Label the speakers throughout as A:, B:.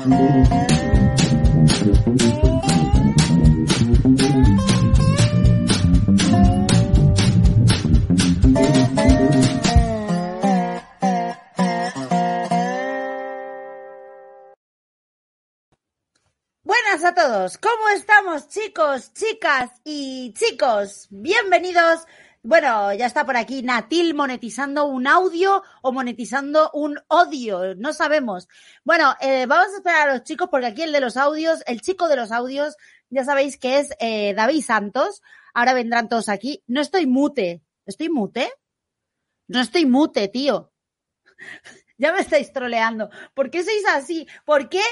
A: Buenas a todos, ¿cómo estamos chicos, chicas y chicos? Bienvenidos. Bueno, ya está por aquí Natil monetizando un audio o monetizando un odio, no sabemos. Bueno, eh, vamos a esperar a los chicos porque aquí el de los audios, el chico de los audios, ya sabéis que es eh, David Santos. Ahora vendrán todos aquí. No estoy mute. ¿Estoy mute? No estoy mute, tío. ya me estáis troleando. ¿Por qué sois así? ¿Por qué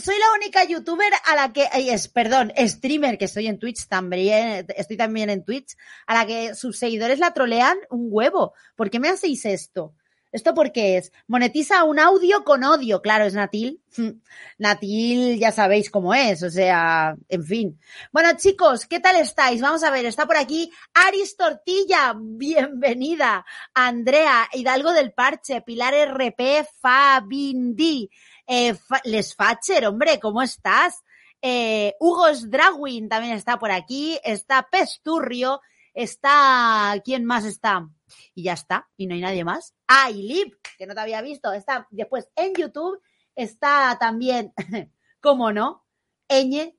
A: soy la única youtuber a la que, es, perdón, streamer, que estoy en Twitch también, estoy también en Twitch, a la que sus seguidores la trolean un huevo. ¿Por qué me hacéis esto? ¿Esto por qué es? Monetiza un audio con odio. Claro, es Natil. Natil ya sabéis cómo es, o sea, en fin. Bueno, chicos, ¿qué tal estáis? Vamos a ver, está por aquí Aris Tortilla, bienvenida. Andrea, Hidalgo del Parche, Pilar RP, Fabindi. Eh, Les Facher, hombre, ¿cómo estás? Eh, Hugo Dragwin también está por aquí, está Pesturrio, está, ¿quién más está? Y ya está, y no hay nadie más. Ah, y Lip, que no te había visto, está después en YouTube, está también, ¿cómo no? Eñe,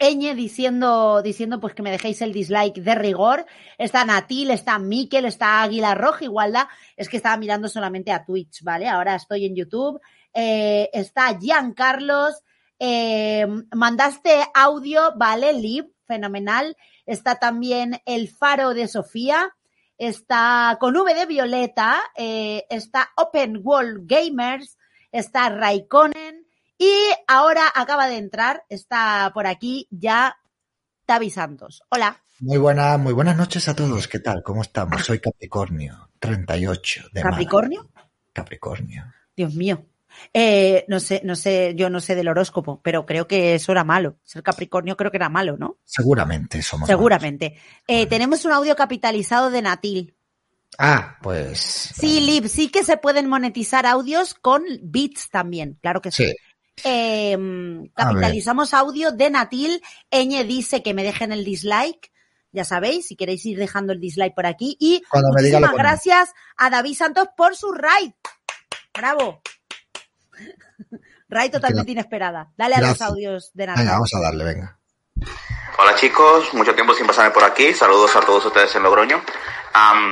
A: Eñe diciendo, diciendo pues que me dejéis el dislike de rigor. Está Natil, está Miquel, está Águila Roja, igualdad. Es que estaba mirando solamente a Twitch, ¿vale? Ahora estoy en YouTube eh, está Giancarlos, eh, mandaste audio, vale, Lib, fenomenal. Está también el faro de Sofía, está con V de Violeta, eh, está Open World Gamers, está Raikkonen y ahora acaba de entrar, está por aquí ya Tavi Santos. Hola.
B: Muy buenas, muy buenas noches a todos. ¿Qué tal? ¿Cómo estamos? Soy Capricornio, 38 de
A: ¿Capricornio?
B: Capricornio.
A: Dios mío. Eh, no sé, no sé, yo no sé del horóscopo, pero creo que eso era malo. Ser Capricornio creo que era malo, ¿no?
B: Seguramente somos.
A: Seguramente. Eh, tenemos un audio capitalizado de Natil.
B: Ah, pues.
A: Sí, Lib, sí que se pueden monetizar audios con bits también, claro que sí. Em, capitalizamos audio de Natil. Eñe dice que me dejen el dislike. Ya sabéis, si queréis ir dejando el dislike por aquí. Y muchísimas gracias a David Santos por su raid. Bravo. Ray totalmente inesperada. Dale a los audios de nada.
B: Venga, vamos a darle, venga.
C: Hola chicos, mucho tiempo sin pasarme por aquí. Saludos a todos ustedes en Logroño.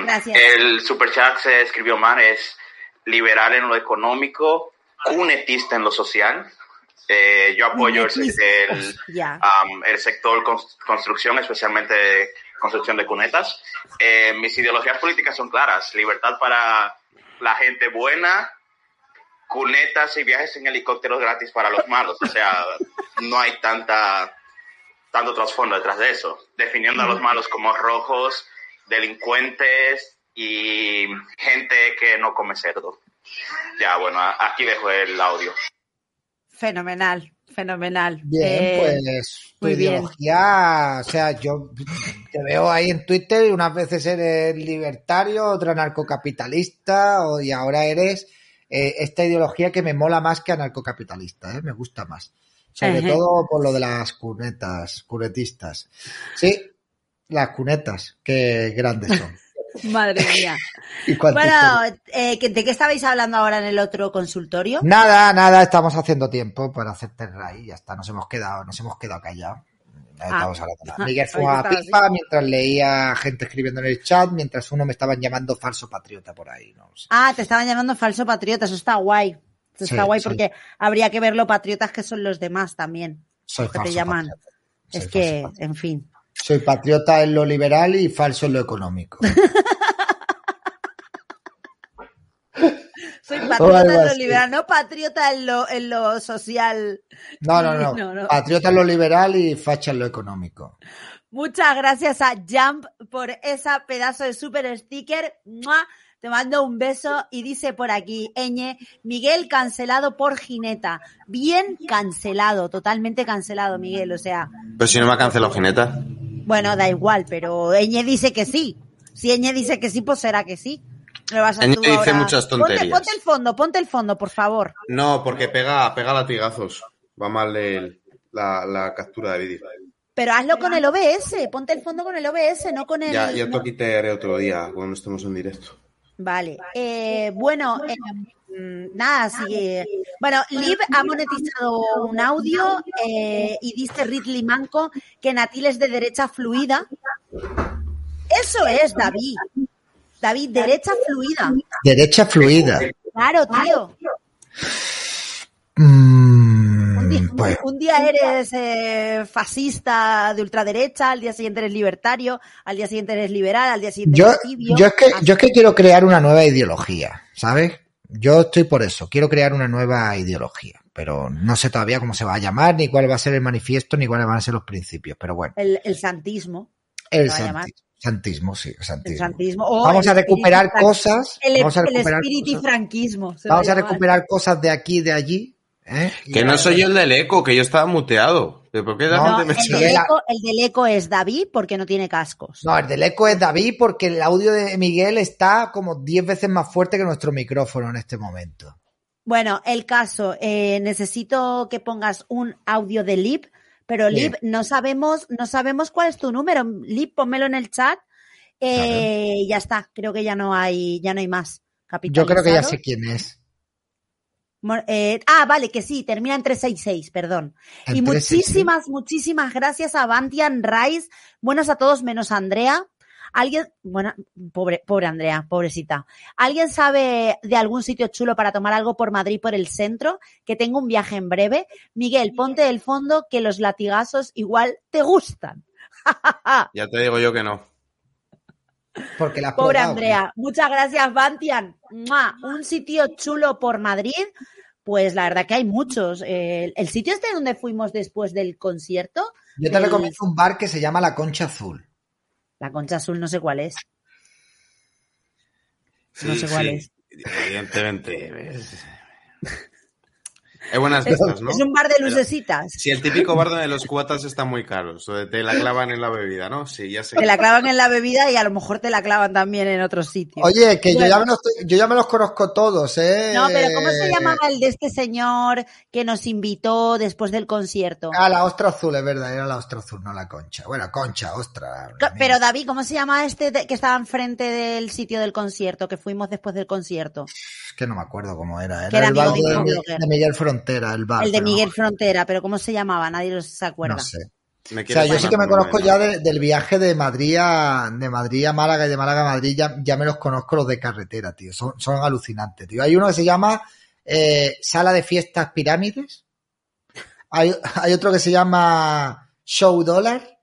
A: Gracias.
C: El super chat se escribió mal, es liberal en lo económico, cunetista en lo social. Eh, yo apoyo el, el,
A: Hostia.
C: am, el sector cons- construcción, especialmente construcción de cunetas. Eh, mis ideologías políticas son claras. Libertad para la gente buena, cunetas y viajes en helicópteros gratis para los malos. O sea, no hay tanta tanto trasfondo detrás de eso. Definiendo a los malos como rojos, delincuentes y gente que no come cerdo. Ya, bueno, aquí dejo el audio.
A: Fenomenal, fenomenal.
B: Bien,
A: Eh,
B: pues tu
A: muy bien.
B: ideología, o sea, yo te veo ahí en Twitter y unas veces eres libertario, otra anarcocapitalista o- y ahora eres eh, esta ideología que me mola más que anarcocapitalista, ¿eh? me gusta más. Sobre todo por lo de las cunetas, cunetistas. Sí, las cunetas, qué grandes son.
A: Madre mía. Bueno, eh, ¿que- ¿de qué estabais hablando ahora en el otro consultorio?
B: Nada, nada, estamos haciendo tiempo para hacer Terra y ya está, nos hemos quedado, nos hemos quedado callados. Estamos hablando nada. Miguel fumaba
A: estaba
B: pipa mientras leía gente escribiendo en el chat, mientras uno me estaban llamando falso patriota por ahí, no sé.
A: Ah, te estaban llamando falso patriota, eso está guay. Eso
B: Sí,
A: está guay
B: sí.
A: porque habría que ver lo patriotas que son los demás también.
B: Soy
A: que te
B: falso
A: llaman.
B: patriota. Soy
A: es que,
B: patriota.
A: en fin.
B: Soy patriota en lo liberal y falso en lo económico.
A: Soy patriota en lo liberal, no patriota en lo, en lo social.
B: No, no, no.
A: No, no.
B: Patriota en lo liberal y facha en lo económico.
A: Muchas gracias a Jump por esa pedazo de super sticker. ¡Mua! Te mando un beso y dice por aquí, Eñe, Miguel cancelado por Gineta. Bien cancelado, totalmente cancelado, Miguel. O sea,
D: Pero si no me ha cancelado Gineta.
A: bueno, da igual, pero Eñe dice que sí. Si Eñe dice que sí, pues será que sí. Lo vas a tú
D: dice
A: ahora-
D: muchas tonterías.
A: ponte el fondo, ponte el fondo, por favor.
D: No, porque pega, pega latigazos. Va mal el- la, la captura de vídeo.
A: Pero hazlo con el OBS, ponte el fondo con el OBS, no con el...
D: Ya, ya te quitaré otro día cuando estemos en directo.
A: Vale. Eh, bueno, eh, mm, nada, sí. Bueno, Liv ha monetizado un audio eh, y dice Ridley Manco que Natil es de derecha fluida. Eso es, David. David, derecha fluida.
B: Derecha fluida.
A: Claro, tío. Un día,
B: Mm, pues,
A: un día eres eh, fascista de ultraderecha, al día siguiente eres libertario, al día siguiente eres liberal, al día siguiente
B: yo,
A: eres tibio.
B: yo es que, yo es que quiero crear una nueva ideología, ¿sabes? Yo estoy por eso, quiero crear una nueva ideología, pero no sé todavía cómo se va a llamar, ni cuál va a ser el manifiesto, ni cuáles van a ser los principios, pero bueno,
A: El, el santismo.
B: el
A: va a llamar.
B: santi- santismo, sí, santismo. Vamos a recuperar cosas,
A: El,
B: vamos a
A: el
B: recuperar
A: espíritu
B: cosas,
A: franquismo.
B: vamos a recuperar cosas de aquí y de allí, ¿eh? Y
D: Que no soy yo el del eco, que yo estaba muteado. ¿Pero ¿Por qué la
B: No,
D: gente
A: No,
D: me
A: el,
B: Sí,
A: del
B: era-
A: eco, el del eco es David porque no tiene cascos.
B: No, el del eco es David porque el audio de Miguel está como 10 veces más fuerte que nuestro micrófono en este momento.
A: Bueno, el caso, eh, necesito que pongas un audio de Lip, pero. Lip, no sabemos, no sabemos cuál es tu número. Lip, pónmelo en el chat. Eh, y Ya está, creo que ya no hay, ya no hay más.
B: Yo creo que ya sé quién es.
A: Eh, ah, vale, que sí, termina en 366, perdón. Y
B: 366.
A: muchísimas, muchísimas gracias a Bantian Rice. Buenos a todos, menos a Andrea. Alguien, bueno, pobre, pobre Andrea, pobrecita. ¿Alguien sabe de algún sitio chulo para tomar algo por Madrid por el centro? Que tengo un viaje en breve. Miguel, ponte del fondo que los latigazos igual te gustan.
D: Ya te digo yo que no.
B: Porque la
A: Pobre
B: probado.
A: Andrea. Muchas gracias, Bantian. ¡Mua! Un sitio chulo por Madrid. Pues la verdad que hay muchos. Eh, el sitio este donde fuimos después del concierto,
B: Yo te
A: el-
B: recomiendo un bar que se llama La Concha Azul.
A: La Concha Azul no sé cuál es. No sé cuál es.
D: Evidentemente. Es, es buenas vistas, ¿no?
A: Es un bar de lucecitas.
D: Si el típico bar donde los cubatas están muy caros, o de te la clavan en la bebida, ¿no? Sí, ya sé.
A: Te la clavan en la bebida y a lo mejor te la clavan también en otros sitios.
B: Oye, que yo, ya me los, yo ya me los conozco todos, ¿eh?
A: No, pero ¿cómo se llamaba el de este señor que nos invitó después del concierto?
B: Ah, la ostra azul, es verdad, era la ostra azul, no la concha. Bueno, concha, ostra.
A: Pero David, ¿cómo se llama este de- que estaba enfrente del sitio del concierto, que fuimos después del concierto?
B: Es que no me acuerdo cómo era.
A: Que
B: Era
A: era
B: el
A: amigo
B: de, Miguel Frontera, el bar.
A: el de
B: no-
A: Miguel Frontera, pero ¿cómo se llamaba? Nadie se acuerda.
B: No sé.
D: Me
B: O sea, yo sí que me conozco ya de- del viaje de Madrid a, de Madrid a Málaga y de Málaga a Madrid, ya, ya me los conozco los de carretera, tío. Son, son alucinantes, tío. Hay uno que se llama eh, Sala de Fiestas Pirámides. Hay, hay otro que se llama Show Dollar,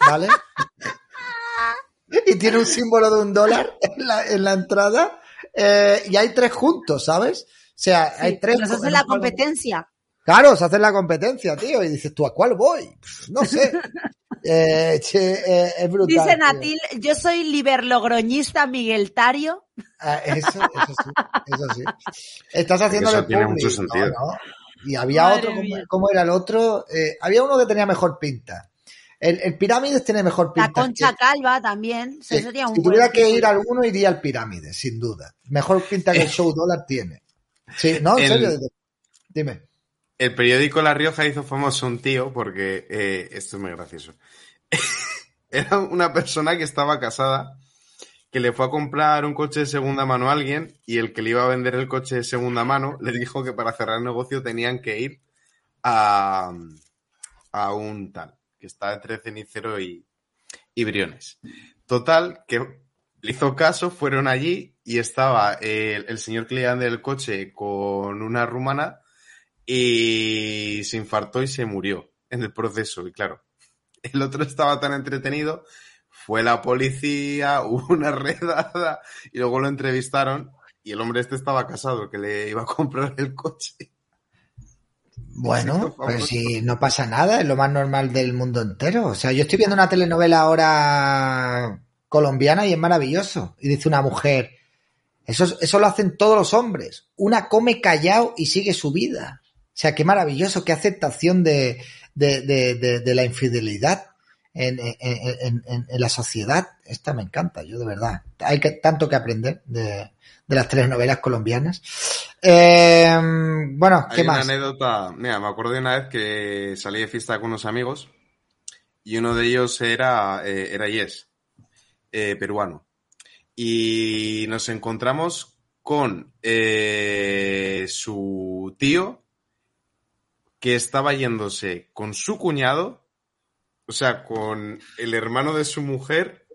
B: ¿vale? y tiene un símbolo de un dólar en la, en la entrada. eh, y hay tres juntos, ¿sabes? O sea, hay tres.
A: Nos hacen la competencia.
B: Claro, se hace la competencia, tío. Y dices, ¿tú a cuál voy? No sé. Eh, che, eh, es brutal.
A: Dice. Natil, yo soy liberlogroñista migueltario.
B: Ah, eso, eso sí, eso sí. Estás haciéndole
D: eso tiene mucho sentido.
B: Y había
A: Madre
B: otro, ¿cómo, era el otro? Eh, había uno que tenía mejor pinta. El, el Pirámides tiene mejor pinta.
A: La concha
B: que-
A: calva también.
B: sí,
A: sería un
B: si tuviera que ir a alguno, iría al Pirámides, sin duda. Mejor pinta que el Show Dollar tiene. Sí, no, en
D: El-
B: serio. Dime.
D: El periódico La Rioja hizo famoso un tío porque eh, esto es muy gracioso. Era una persona que estaba casada que le fue a comprar un coche de segunda mano a alguien y el que le iba a vender el coche de segunda mano le dijo que para cerrar el negocio tenían que ir a, a un tal que está entre Cenicero y, y Briones. Total, que le hizo caso, fueron allí y estaba el, el señor que le iba a vender el coche con una rumana y se infartó y se murió en el proceso. Y claro, el otro estaba tan entretenido, fue la policía, hubo una redada y luego lo entrevistaron y el hombre este estaba casado, que le iba a comprar el coche.
B: Bueno, pues si no pasa nada, es lo más normal del mundo entero. O sea, yo estoy viendo una telenovela ahora colombiana y es maravilloso. Y dice una mujer, eso, eso lo hacen todos los hombres. Una come callado y sigue su vida. O sea, qué maravilloso, qué aceptación de, de, de, de- de la infidelidad en, en- en- la sociedad. Esta me encanta, yo de verdad. Hay que, tanto que aprender de, de las telenovelas colombianas. Eh, bueno, ¿qué
D: Hay una
B: más?
D: anécdota, mira, me acuerdo de una vez que salí de fiesta con unos amigos y uno de ellos era, eh, era Yes, eh, peruano. Y nos encontramos con eh, su tío que estaba yéndose con su cuñado, o sea, con el hermano de su mujer,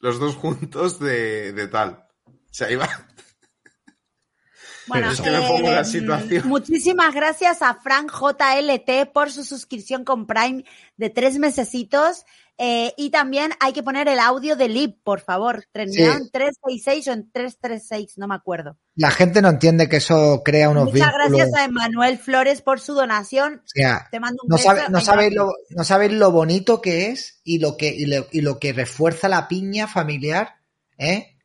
D: los dos juntos de, de tal. O sea, iba,
A: Bueno,
D: Es que me pongo en la
A: eh,
D: situación.
A: Muchísimas gracias a Frank JLT por su suscripción con Prime de tres mesecitos. Eh, y también hay que poner el audio de Lip, por favor. Terminado
B: Sí.
A: en 366 o en 336, no me acuerdo.
B: La gente no entiende que eso crea unos
A: Muchas
B: vínculos.
A: gracias a Emanuel Flores por su donación.
B: O sea,
A: Te mando un
B: no,
A: beso.
B: sabe- no, sabéis lo, no sabéis lo bonito que es y lo que, y lo, y lo que refuerza la piña familiar, ¿eh?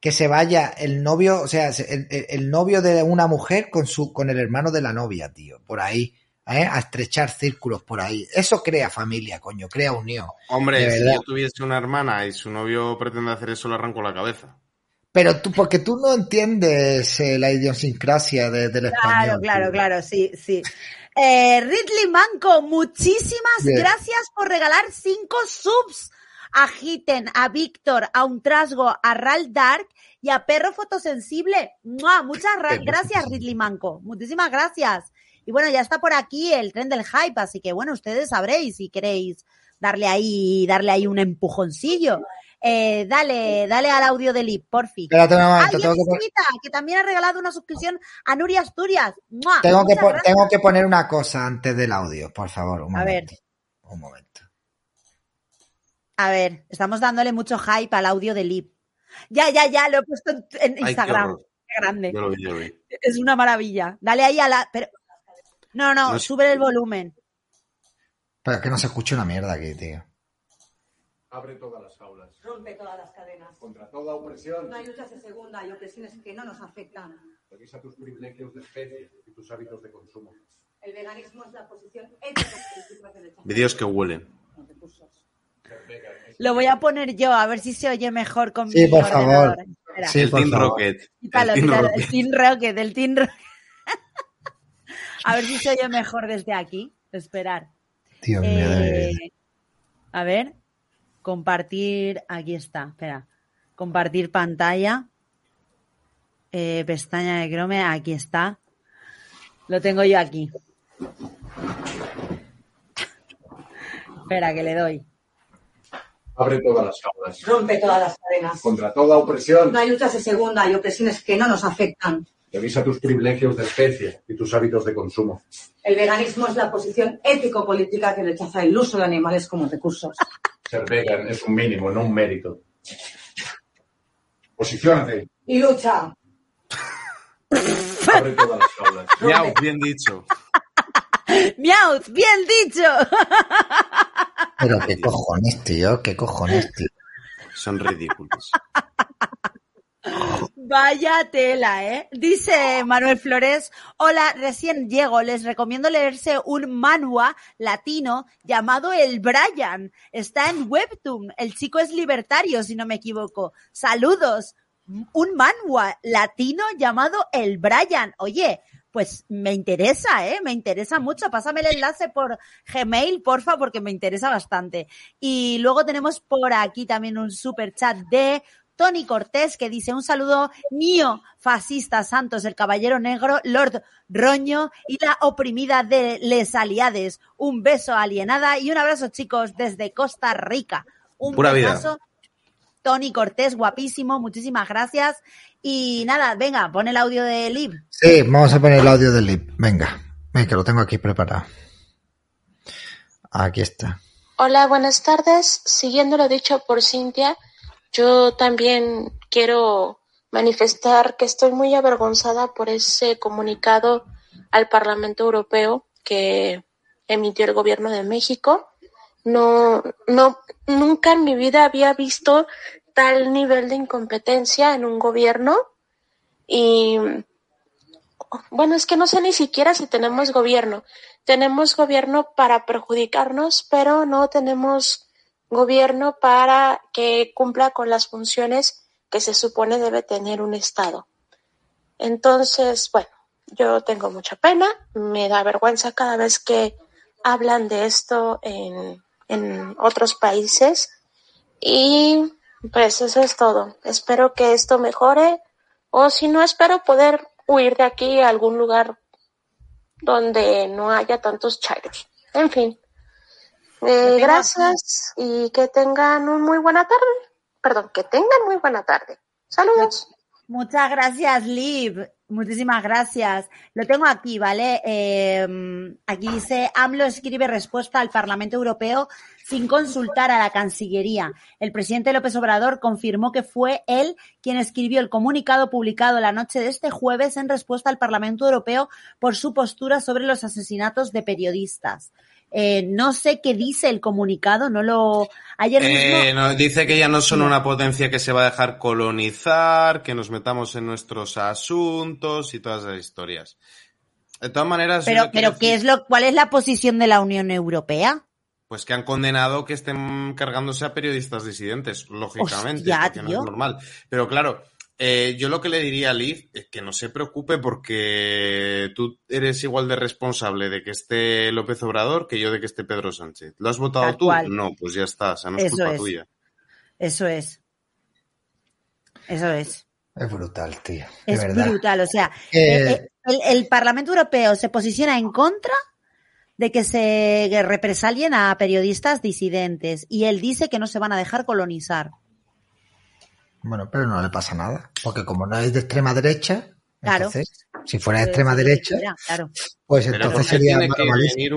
B: Que se vaya el novio, o sea, el- el novio de una mujer con su, con el hermano de la novia, tío, por ahí, ¿eh? A estrechar círculos por ahí. Eso crea familia, coño, crea unión.
D: Hombre, si
B: verdad.
D: yo tuviese una hermana y su novio pretende hacer eso, le arranco la cabeza.
B: Pero tú, porque tú no entiendes eh, la idiosincrasia de- del
A: Claro,
B: español.
A: claro,
B: tío.
A: claro, sí, sí. Eh, Ridley Manco, muchísimas
B: Bien.
A: gracias por regalar cinco subs a Hitten, a Víctor, a Un Trasgo, a Ral Dark y a Perro Fotosensible. ¡Mua! Muchas gracias. Ridley Manco. Muchísimas gracias. Y bueno, ya está por aquí el tren del hype, así que bueno, ustedes sabréis si queréis darle ahí, darle ahí un empujoncillo. Eh, dale, dale al audio de Lip, porfi.
B: Espérate un momento,
A: y
B: tengo que,
A: que también ha regalado una suscripción a Nuria Asturias. ¡Mua!
B: tengo, que,
A: Muchas
B: pon-
A: gracias.
B: tengo que poner una cosa antes del audio, por favor. Un
A: A ver.
B: momento. Un momento.
A: A ver, estamos dándole mucho hype al audio de Lip. Ya, ya, ya, lo he puesto en,
D: Ay,
A: Instagram. Qué grande.
D: Yo lo vi, yo lo vi.
A: Es una maravilla. Dale ahí a la. Pero... No, no, sube el volumen.
B: Pero es que no se escucha una mierda aquí, tío.
E: Abre todas las aulas.
F: Rompe todas las cadenas.
E: Contra toda opresión.
F: No hay luchas de segunda, hay opresiones que no nos afectan.
E: Revisa tus privilegios de especie y tus hábitos de consumo.
F: El veganismo es la posición ética del
D: Vídeos que huelen.
A: Lo voy a poner yo, a ver si se oye mejor con
B: Sí,
A: mi
B: por
A: ordenador.
B: favor.
A: Espera.
B: Sí,
D: el
B: por
D: Team
B: favor.
D: Rocket.
A: Quítalo,
D: el Team
A: quítalo,
D: Rocket.
A: el Team Rocket, el Team Rocket. A ver si se oye mejor desde aquí. Esperar.
B: Dios
A: Eh, a ver, compartir, aquí está, espera, compartir pantalla, Eh, pestaña de Chrome, aquí está, lo tengo yo aquí. espera, que le doy.
E: Abre todas las aulas.
F: Rompe todas las cadenas.
E: Contra toda opresión.
F: No hay luchas de segunda, hay opresiones que no nos afectan.
E: Revisa tus privilegios de especie y tus hábitos de consumo.
F: El veganismo es la posición ético-política que rechaza el uso de animales como recursos.
E: Ser vegan es un mínimo, no un mérito. Posiciónate.
F: Y lucha.
E: Abre todas las jaulas.
D: Miau, bien dicho.
A: ¡Miau! ¡Bien dicho!
B: Pero qué cojones, tío, qué cojones, tío.
D: Son ridículos.
A: Vaya tela, ¿eh? Dice Manuel Flores, hola, recién llego, les recomiendo leerse un manhua latino llamado El Brian. Está en Webtoon, el chico es libertario, si no me equivoco. Saludos. Un manhua latino llamado El Brian. Oye, pues me interesa, ¿eh? Me interesa mucho. Pásame el enlace por Gmail, porfa, porque me interesa bastante. Y luego tenemos por aquí también un super chat de Tony Cortés que dice un saludo mío, fascista Santos, el caballero negro, Lord Roño y la oprimida de Les Aliades. Un beso alienada y un abrazo chicos desde Costa Rica. Un
D: Pura vida.
A: besazo. Tony Cortés, guapísimo, muchísimas gracias. Y nada, venga, pon el audio de Liv.
B: Sí, vamos a poner el audio del lip. Venga, venga, que lo tengo aquí preparado. Aquí está.
G: Hola, buenas tardes. Siguiendo lo dicho por Cintia, yo también quiero manifestar que estoy muy avergonzada por ese comunicado al Parlamento Europeo que emitió el gobierno de México. No, no, nunca en mi vida había visto tal nivel de incompetencia en un gobierno y bueno, es que no sé ni siquiera si tenemos gobierno. Tenemos gobierno para perjudicarnos, pero no tenemos gobierno para que cumpla con las funciones que se supone debe tener un Estado. Entonces, bueno, yo tengo mucha pena, me da vergüenza cada vez que hablan de esto en, en otros países y pues eso es todo. Espero que esto mejore o si no, espero poder huir de aquí a algún lugar donde no haya tantos chairos. En fin. Eh, gracias y que tengan una muy buena tarde. Perdón, que tengan muy buena tarde. Saludos.
A: Muchas gracias, Liv. Muchísimas gracias. Lo tengo aquí, ¿vale? Eh, aquí dice, AMLO escribe respuesta al Parlamento Europeo sin consultar a la Cancillería. El presidente López Obrador confirmó que fue él quien escribió el comunicado publicado la noche de este jueves en respuesta al Parlamento Europeo por su postura sobre los asesinatos de periodistas. Eh, no sé qué dice el comunicado, no lo... Ayer
D: Eh,
A: mismo...
D: no, dice que ya no son una potencia que se va a dejar colonizar, que nos metamos en nuestros asuntos y todas esas historias. De todas maneras,
A: Pero, pero ¿qué
D: decir,
A: es lo, ¿cuál es la posición de la Unión Europea?
D: Pues que han condenado que estén cargándose a periodistas disidentes, lógicamente,
A: Hostia,
D: porque no es normal. Pero claro, eh, yo lo que le diría a Liv es que no se preocupe porque tú eres igual de responsable de que esté López Obrador que yo de que esté Pedro Sánchez. ¿Lo has votado
A: Tal
D: tú?
A: cual.
D: No, pues ya está, o sea, no es
A: Eso
D: culpa
A: es.
D: tuya.
A: Eso es. Eso es.
B: Es brutal, tío.
A: Es
B: verdad.
A: brutal. O sea,
B: eh,
A: eh, el, el Parlamento Europeo se posiciona en contra de que se represalien a periodistas disidentes y él dice que no se van a dejar colonizar.
B: Bueno, pero no le pasa nada. Porque como no es de extrema derecha,
A: Claro.
B: entonces, si fuera de extrema derecha,
A: claro.
B: pues
D: Pero
B: entonces
D: ¿por qué
B: sería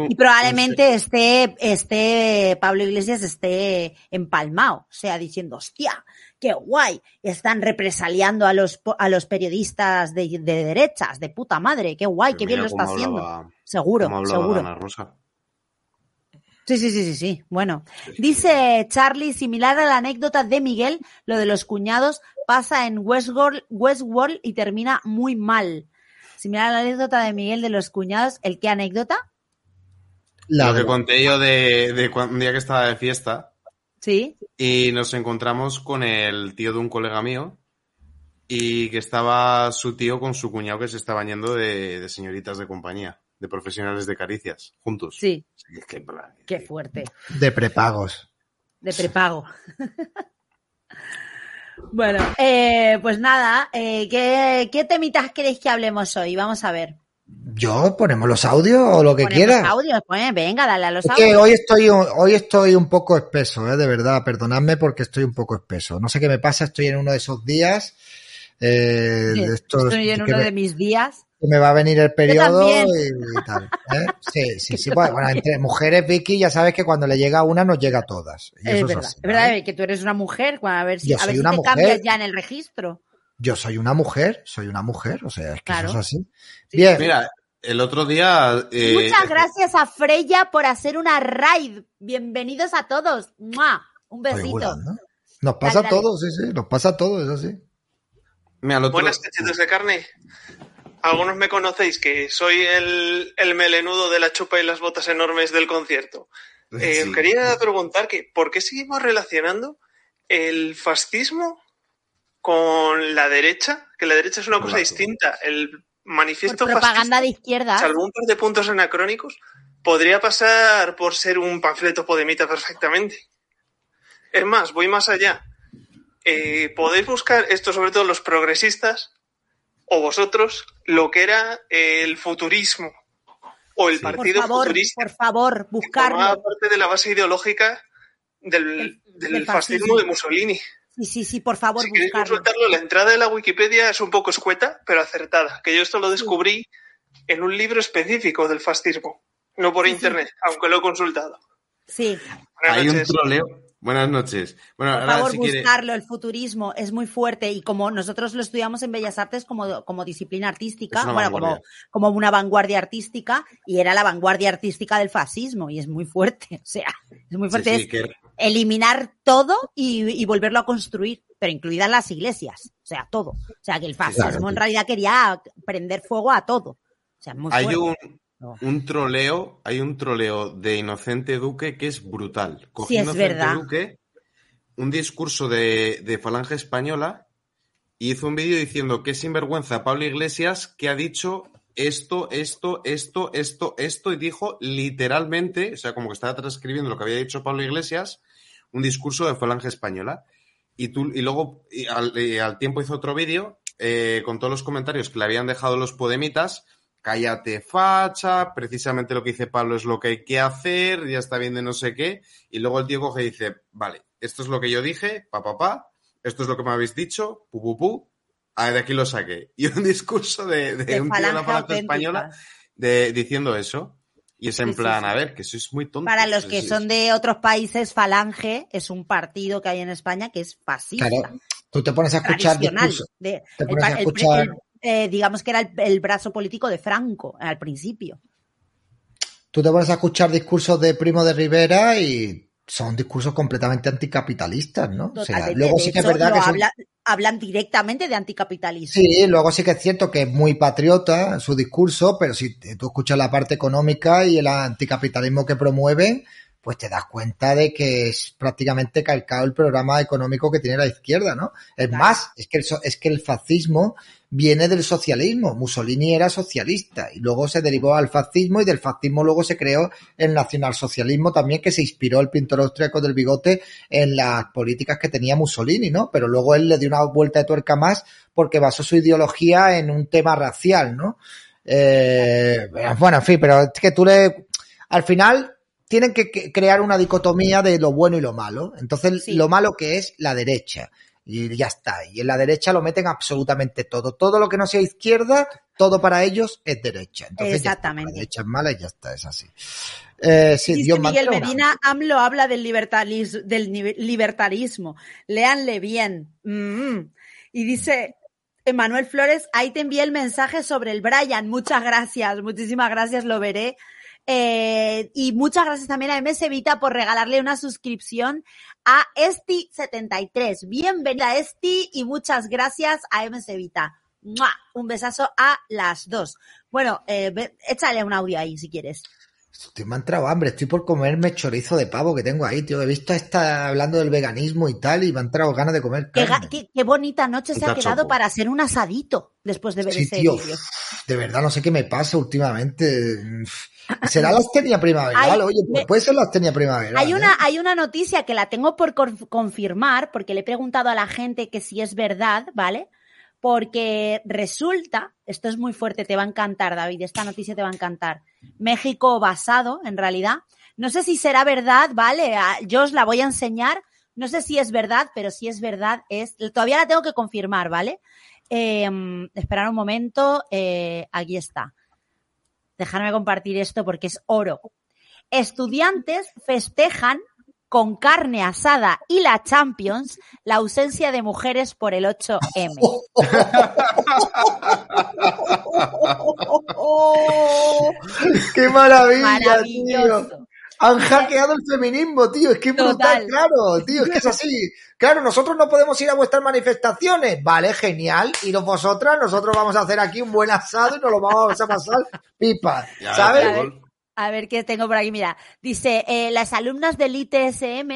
D: un-
A: Y probablemente esté, esté Pablo Iglesias esté empalmado, o sea, diciendo, hostia, qué guay, están represaliando a los, po- a los periodistas de, de derechas, de puta madre, qué guay, qué bien lo está haciendo. Seguro, seguro.
D: Ana Rosa.
A: Sí, sí, sí, sí, sí. Bueno, dice Charlie, similar a la anécdota de Miguel, lo de los cuñados pasa en Westworld, Westworld y termina muy mal. Similar a la anécdota de Miguel de los cuñados, ¿el qué anécdota?
B: La
D: Lo que conté yo de, de un día que estaba de fiesta
A: Sí.
D: y nos encontramos con el tío de un colega mío y que estaba su tío con su cuñado que se estaban yendo de, de señoritas de compañía, de profesionales de caricias, juntos.
A: Sí,
D: que, que,
A: qué fuerte.
B: de prepagos.
A: De prepago. bueno, eh, pues nada, eh, ¿qué, ¿qué temitas queréis que hablemos hoy? Vamos a ver.
B: Yo ponemos los audios o lo que quieras.
A: audios, pues, venga, dale a los
B: Es que
A: audios.
B: hoy estoy, hoy estoy un poco espeso, ¿eh? de verdad. Perdonadme porque estoy un poco espeso. No sé qué me pasa, estoy en uno de esos días eh,
A: Sí,
B: de estos
A: Estoy en
B: que
A: uno
B: me,
A: de mis días.
B: Que me va a venir el periodo y, y tal. ¿eh? Sí, sí, sí. Bueno, entre mujeres, Vicky, ya sabes que cuando le llega a una nos llega a todas. Y
A: Es
B: eso
A: verdad,
B: así,
A: es verdad
B: ¿vale?
A: que tú eres una mujer, a ver si,
B: Yo
A: a ver si te
B: mujer.
A: cambias ya en el registro.
B: Yo soy una mujer, soy una mujer, o sea, es que
A: Claro.
B: eso es así. Bien,
D: Mira, el otro día. eh,
A: Muchas gracias a Freya por hacer una raid. Bienvenidos a todos. ¡Mua! Un besito.
B: Nos pasa
A: Dale,
B: a todos, sí, sí, nos pasa a todos, es así.
D: Mira, el otro-
H: Buenas cachetes de carne. Algunos me conocéis que soy el, el melenudo de la chupa y las botas enormes del concierto. Eh,
D: Sí.
H: Quería preguntar que ¿por qué seguimos relacionando el fascismo con la derecha? Que la derecha es una cosa
D: Claro.
H: distinta. El
A: Por
H: manifiesto
A: propaganda
H: fascista,
A: de izquierda.
H: salvo un par de puntos anacrónicos, podría pasar por ser un panfleto podemita perfectamente. Es más, voy más allá. Eh, podéis buscar esto, sobre todo los progresistas, o vosotros, lo que era el futurismo, o el
D: Sí.
A: Por
H: partido
A: favor,
H: futurista,
A: por favor,
H: que formaba
A: buscarlo.
H: parte de la base ideológica del,
A: Del-
H: del
A: del
H: fascismo
A: fascismo.
H: de Mussolini.
A: Sí, sí, sí, por favor,
H: Si queréis
A: buscarlo.
H: consultarlo, la entrada de la Wikipedia es un poco escueta, pero acertada. Que yo esto lo descubrí en un libro específico del fascismo, no por
A: Sí, sí.
H: internet, aunque lo he consultado.
A: Sí,
D: Hay un troleo. Buenas noches. Bueno,
A: por
D: ahora
A: favor,
D: si quiere.
A: buscarlo. El futurismo es muy fuerte y como nosotros lo estudiamos en Bellas Artes como, como disciplina artística, bueno, como, como una vanguardia artística y era la vanguardia artística del fascismo y es muy fuerte. O sea, es muy fuerte.
D: sí,
A: es
D: que-
A: eliminar todo y, y volverlo a construir, pero incluidas las iglesias. O sea, todo. O sea, que el fascismo
B: claro.
A: en realidad quería prender fuego a todo. O sea, muy
D: hay
A: fuerte.
D: Un, un troleo, hay un troleo de Inocente Duque que es brutal. Cogió
A: Sí, es
D: Inocente
A: verdad.
D: Duque un discurso de, de Falange Española y hizo un vídeo diciendo que es sinvergüenza Pablo Iglesias que ha dicho esto, esto, esto, esto, esto, y dijo literalmente, o sea, como que estaba transcribiendo lo que había dicho Pablo Iglesias, un discurso de Falange Española. Y, tú, y luego y al, y al tiempo hizo otro vídeo eh, con todos los comentarios que le habían dejado los podemitas. Cállate, facha, precisamente lo que dice Pablo es lo que hay que hacer, ya está bien de no sé qué. Y luego el tío coge y dice, vale, esto es lo que yo dije, pa, pa, pa, esto es lo que me habéis dicho, pu, pu, pu, ah, de aquí lo saqué. Y un discurso de, de
A: De
D: un tío de la
A: falange
D: española de, diciendo eso. Y es en
A: Sí,
D: plan,
A: sí.
D: a ver, que sois muy tontos.
A: Para los que son de otros países, Falange es un partido que hay en España que es fascista.
B: Claro, tú te pones a escuchar discursos.
A: de-
B: te
A: el
B: pones
A: pa-
B: a
A: el-
B: escuchar-
A: el- eh, digamos que era el, el brazo político de Franco al principio.
B: Tú te pones a escuchar discursos de Primo de Rivera y son discursos completamente anticapitalistas, ¿no? O sea, luego
A: De
B: sí que es verdad que son-
A: habla- hablan directamente de anticapitalismo.
B: Sí, luego sí que es cierto que es muy patriota su discurso, pero si tú escuchas la parte económica y el anticapitalismo que promueven, pues te das cuenta de que es prácticamente calcado el programa económico que tiene la izquierda, ¿no? Es
A: Claro.
B: más, es que, el, es que el fascismo viene del socialismo. Mussolini era socialista y luego se derivó al fascismo y del fascismo luego se creó el nacionalsocialismo también que se inspiró el pintor austríaco del bigote en las políticas que tenía Mussolini, ¿no? Pero luego él le dio una vuelta de tuerca más porque basó su ideología en un tema racial, ¿no? Eh, bueno, en fin, pero es que tú le, al final tienen que que crear una dicotomía de lo bueno y lo malo. Entonces,
A: Sí.
B: lo malo que es la derecha. Y ya está. Y en la derecha lo meten absolutamente todo. Todo lo que no sea izquierda, todo para ellos es derecha. Entonces, está,
A: Exactamente.
B: la derecha es mala y ya está, es así. Eh, sí, Dios
A: Miguel Medina, AMLO habla del, libertalis- del libertarismo. Léanle bien. Mm. Y dice Emanuel Flores, ahí te envié el mensaje sobre el Brian. Muchas gracias, muchísimas gracias, lo veré. Eh, y muchas gracias también a MS Vita por regalarle una suscripción a Esti73. Bienvenida Esti y muchas gracias a MS Vita. ¡Mua! Un besazo a las dos. Bueno, eh, ve- échale un audio ahí si quieres.
B: Estoy, me ha entrado hambre, estoy por comerme chorizo de pavo que tengo ahí, tío. He visto a esta hablando del veganismo y tal, y me ha entrado ganas de comer
A: Qué,
B: carne.
A: ga- qué- qué bonita noche se ha quedado para hacer un asadito después de ver
B: Sí,
A: ese
B: tío, de verdad no sé qué me pasa últimamente. ¿Será la astenia primaveral?
A: Hay-
B: Oye, pues puede ser la astenia primaveral.
A: Hay
B: ¿eh?
A: una, hay una noticia que la tengo por conf- confirmar, porque le he preguntado a la gente que si es verdad, ¿vale? Porque resulta, esto es muy fuerte, te va a encantar, David, esta noticia te va a encantar. México basado, en realidad. No sé si será verdad, ¿vale? Ah, Yo os la voy a enseñar. No sé si es verdad, pero si es verdad, es. Todavía la tengo que confirmar, ¿vale? Eh, esperad un momento, eh, aquí está. Dejarme compartir esto porque es oro. Estudiantes festejan con carne asada y la Champions la ausencia de mujeres por el 8M.
B: ¡Qué maravilla,
A: Maravilloso.
B: tío! Han hackeado el feminismo, tío. Es que es brutal,
A: Total.
B: claro, tío. Es que es así. Claro, nosotros no podemos ir a vuestras manifestaciones. Vale, genial. Iros vosotras, nosotros vamos a hacer aquí un buen asado y nos lo vamos a pasar pipa. ¿Sabes?
A: A ver, a ver qué tengo por aquí. Mira, dice, eh, las alumnas del ITSM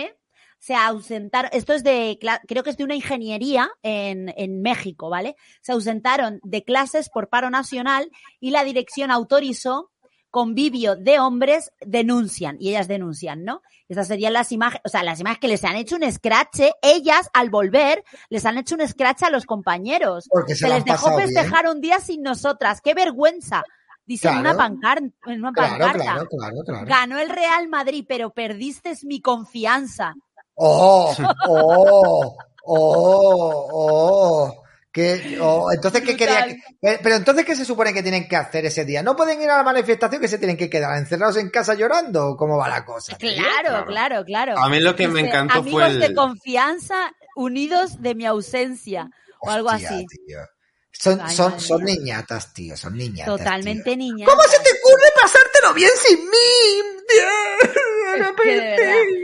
A: se ausentaron, esto es de, creo que es de una ingeniería en, en México, ¿vale? Se ausentaron de clases por paro nacional y la dirección autorizó convivio de hombres denuncian y ellas denuncian, ¿no? Esas serían las imágenes, o sea, las imágenes que les han hecho un scratch, ellas al volver les han hecho un scratch a los compañeros.
B: Porque se
A: Se les dejó
B: bien.
A: festejar un día sin nosotras. ¡Qué vergüenza! Dice en una,
B: Claro.
A: pancar- en una
B: Claro,
A: pancarta.
B: claro, claro, claro.
A: Ganó el Real Madrid, pero perdiste mi confianza.
B: Oh, oh, oh, oh. Que, oh, entonces, ¿qué quería? Que- Pero entonces, ¿qué se supone que tienen que hacer ese día? ¿No pueden ir a la manifestación que se tienen que quedar encerrados en casa llorando? ¿O ¿Cómo va la cosa? tío?
A: Claro, claro, claro.
D: A mí lo que me encantó
A: Amigos
D: fue el...
A: de confianza unidos de mi ausencia. O algo así.
B: tío. Son,
A: Ay,
B: son, son niñatas, tío, son niñatas.
A: Totalmente niña.
B: ¿Cómo se te ocurre pasártelo bien sin mí?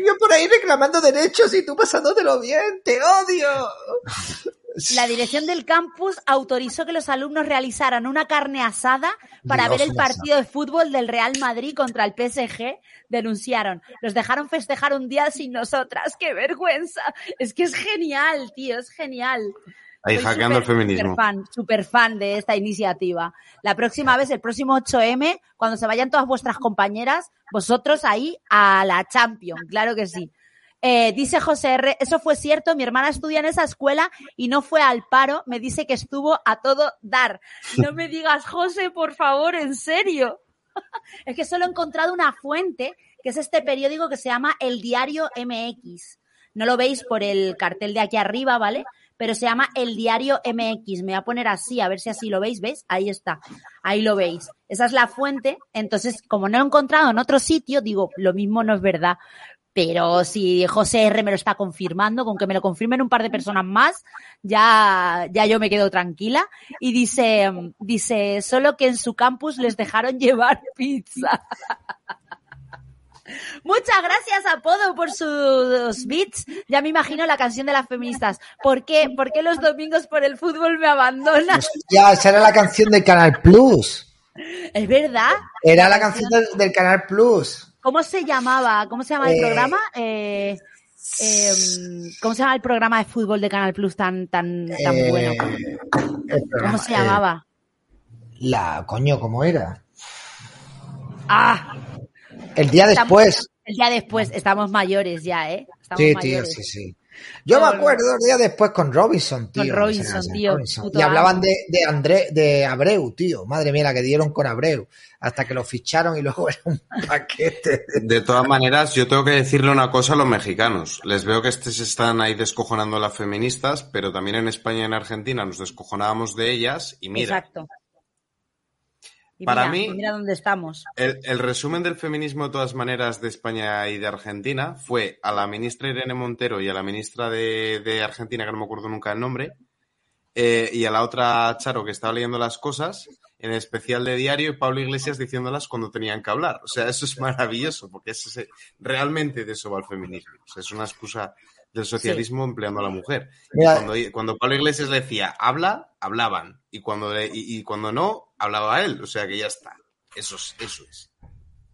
B: Yo por ahí reclamando derechos y tú pasándotelo bien, te odio.
A: La dirección del campus autorizó que los alumnos realizaran una carne asada para
B: Dios,
A: ver el partido de fútbol del Real Madrid contra el PSG. Denunciaron. Los dejaron festejar un día sin nosotras. ¡Qué vergüenza! Es que es genial, tío, es genial.
D: Ahí
A: Soy
D: hackeando el
A: súper,
D: feminismo.
A: Súper fan, súper fan de esta iniciativa. La próxima vez, el próximo 8M, cuando se vayan todas vuestras compañeras, vosotros ahí a la Champions, claro que sí. Eh, dice José R, eso fue cierto, mi hermana estudia en esa escuela y no fue al paro, me dice que estuvo a todo dar. No me digas, José, por favor, en serio. es que solo he encontrado una fuente, que es este periódico que se llama El Diario MX. No lo veis por el cartel de aquí arriba, ¿vale? Pero se llama El Diario MX. Me voy a poner así, a ver si así lo veis, ¿veis? Ahí está. Ahí lo veis. Esa es la fuente. Entonces, como no lo he encontrado en otro sitio, digo, lo mismo no es verdad. Pero si José R me lo está confirmando, con que me lo confirmen un par de personas más, ya, ya yo me quedo tranquila. Y dice, dice, solo que en su campus les dejaron llevar pizza. Muchas gracias a Podo por sus beats. Ya me imagino la canción de las feministas. ¿Por qué? ¿Por qué los domingos por el fútbol me abandonan?
B: Ya, esa era la canción del Canal Plus.
A: Es verdad.
B: Era la canción del, del Canal Plus.
A: ¿Cómo se llamaba? ¿Cómo se llama el
B: Eh,
A: programa? Eh, eh, ¿Cómo se llama el programa de fútbol de Canal Plus tan, tan, tan
B: Eh,
A: bueno? ¿Cómo se llamaba?
B: la, coño, ¿cómo era?
A: Ah,
B: El día
A: estamos-
B: después.
A: El día después. Estamos mayores ya, ¿eh? Estamos
B: Sí, tío, sí, sí. Yo me acuerdo el día después con Robinson, tío.
A: Con Robinson,
B: O sea,
A: tío,
B: Robinson. Y hablaban de, de André, de Abreu, tío. Madre mía, la que dieron con Abreu. Hasta que lo ficharon y luego era un paquete.
D: De todas maneras, yo tengo que decirle una cosa a los mexicanos. Les veo que este se están ahí descojonando las feministas, pero también en España y en Argentina nos descojonábamos de ellas y mira,
A: Exacto. Y
D: Para
A: mira,
D: mí-
A: mira dónde estamos.
D: el, el resumen del feminismo de todas maneras de España y de Argentina fue a la ministra Irene Montero y a la ministra de, de Argentina, que no me acuerdo nunca el nombre, eh, y a la otra Charo que estaba leyendo las cosas, en el especial de diario, y Pablo Iglesias diciéndolas cuando tenían que hablar. O sea, eso es maravilloso, porque es ese- realmente de eso va el feminismo. O sea, es una excusa del socialismo empleando a la mujer.
B: Mira.
D: cuando, cuando Pablo Iglesias le decía, habla, hablaban. Y cuando, le- y, y cuando no, hablaba él. O sea que ya está. Eso es. Eso es.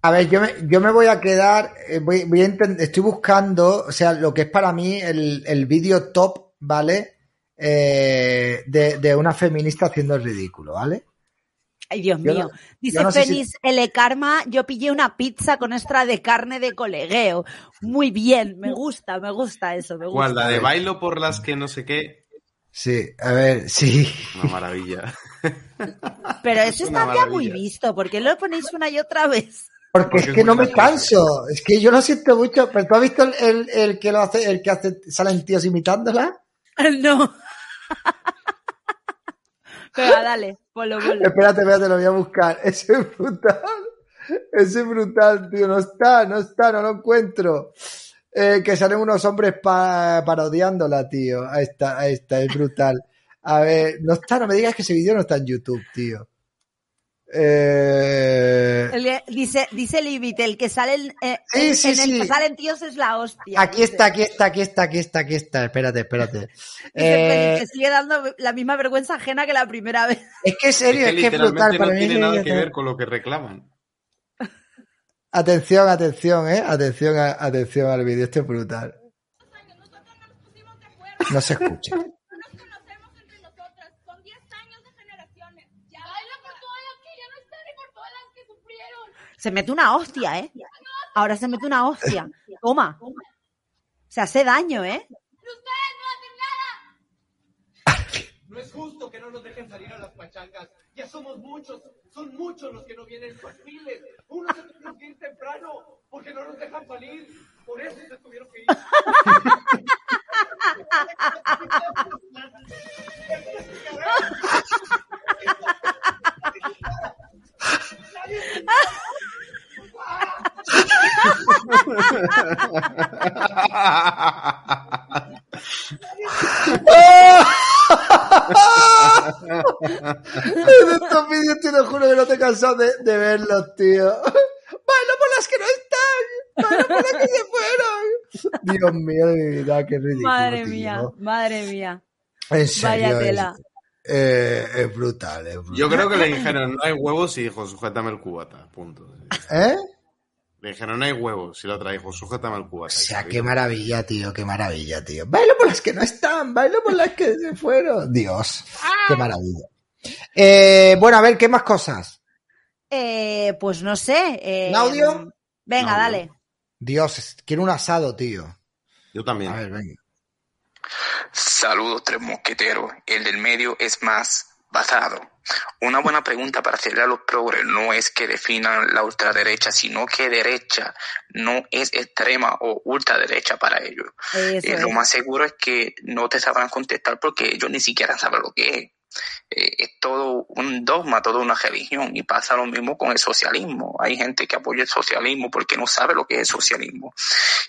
B: A ver, yo me, yo me voy a quedar, eh, voy, voy a estoy buscando, o sea, lo que es para mí el, el vídeo top, ¿vale? Eh, de, de una feminista haciendo el ridículo, ¿vale?
A: Ay, Dios
B: Yo
A: mío.
B: no-
A: Dice
B: no sé si-
A: Fénix L. Karma, yo pillé una pizza con extra de carne de colegueo. Muy bien, me gusta, me gusta eso, me gusta.
D: ¿Cuál? La de bailo por las que no sé qué.
B: Sí, a ver, sí.
D: Una maravilla.
A: Pero
D: Es
A: eso está ya muy visto, ¿por qué lo ponéis una y otra vez?
B: Porque,
D: Porque
B: es que no me canso, es que yo lo siento mucho, pero tú has visto el, el- el que lo hace, el que hace, salen tíos imitándola.
A: No. Venga, dale, ponlo, ponlo.
B: Espérate, espérate, lo voy a buscar. Ese es brutal. Ese es brutal, tío. No está, no está, no lo encuentro. Eh, que salen unos hombres pa- parodiándola, tío. Ahí está, ahí está, es brutal. A ver, no está, no me digas que ese vídeo no está en YouTube, tío. Eh,
A: dice, dice Libit, el que sale en, eh,
B: Sí,
A: en-
B: sí,
A: el que salen tíos es la hostia.
B: aquí
A: dice.
B: está, aquí está, aquí está, aquí está, aquí está. Espérate, espérate.
A: Dice
B: Eh,
A: que sigue dando la misma vergüenza ajena que la primera vez.
B: es que en serio, es,
D: Es que
B: que es brutal. Para
D: no
B: mí
D: tiene nada que ver con lo que reclaman.
B: Atención, atención, eh. Atención, a- atención al vídeo. Este es brutal. No se escucha.
A: Se mete una hostia, ¿eh? Ahora se mete una hostia. Toma. Se hace daño, ¿eh?
I: Es justo que no nos dejen salir a las pachangas. Ya somos muchos, son muchos los que no vienen, pues miles. Unos se tuvieron que ir temprano porque no nos dejan salir. Por eso se tuvieron que ir.
B: En estos vídeos te lo juro que no te he cansado de, de verlos, tío. Bailo por las que no están. Bailo por las que se fueron. Dios mío de mi vida, qué ridículo.
A: Madre
B: tío.
A: mía, madre mía.
B: En serio.
A: Vaya
B: es-
A: tela.
B: eh, es brutal, es brutal.
D: Yo creo que le dijeron, no hay huevos y dijo, sujétame el cubata. Punto.
B: ¿Eh?
D: Le dijeron, no hay huevos. Y la otra dijo, sujétame el cubata.
B: O sea, qué maravilla, tío, qué maravilla, tío. Bailo por las que no están, bailo por las que se fueron. Dios, qué maravilla. Eh, bueno, a ver, ¿qué más cosas?
A: Eh, pues no sé. eh,
B: ¿Un audio?
A: Venga, dale.
B: Dios, quiero un asado, tío.
D: Yo también.
B: A ver, venga.
J: Saludos, tres mosqueteros. El del medio es más basado. Una buena pregunta para hacerle a los progres no es que definan la ultraderecha, sino que derecha no es extrema o ultraderecha para ellos. Eh, lo más seguro es que no te sabrán contestar porque ellos ni siquiera saben lo que es. Eh, es todo un dogma, toda una religión y pasa lo mismo con el socialismo. Hay gente que apoya el socialismo porque no sabe lo que es el socialismo.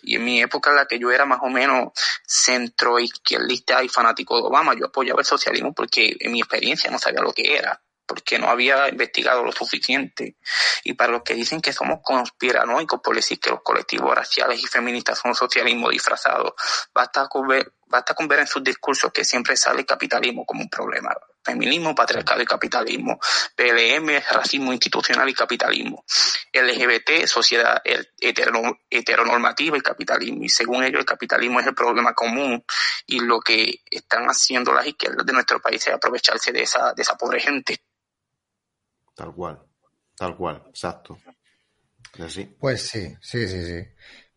J: Y en mi época en la que yo era más o menos centro izquierdista y fanático de Obama, yo apoyaba el socialismo porque en mi experiencia no sabía lo que era porque no había investigado lo suficiente. Y para los que dicen que somos conspiranoicos por decir que los colectivos raciales y feministas son socialismo disfrazado, basta con ver, basta con ver en sus discursos que siempre sale el capitalismo como un problema. Feminismo, patriarcado y capitalismo. PLM, racismo institucional y capitalismo. LGBT, sociedad heteronormativa y capitalismo. Y según ellos, el capitalismo es el problema común. Y lo que están haciendo las izquierdas de nuestro país es aprovecharse de esa, de esa pobre gente.
D: Tal cual. Tal cual. Exacto. Así.
B: Pues sí, sí, sí, sí.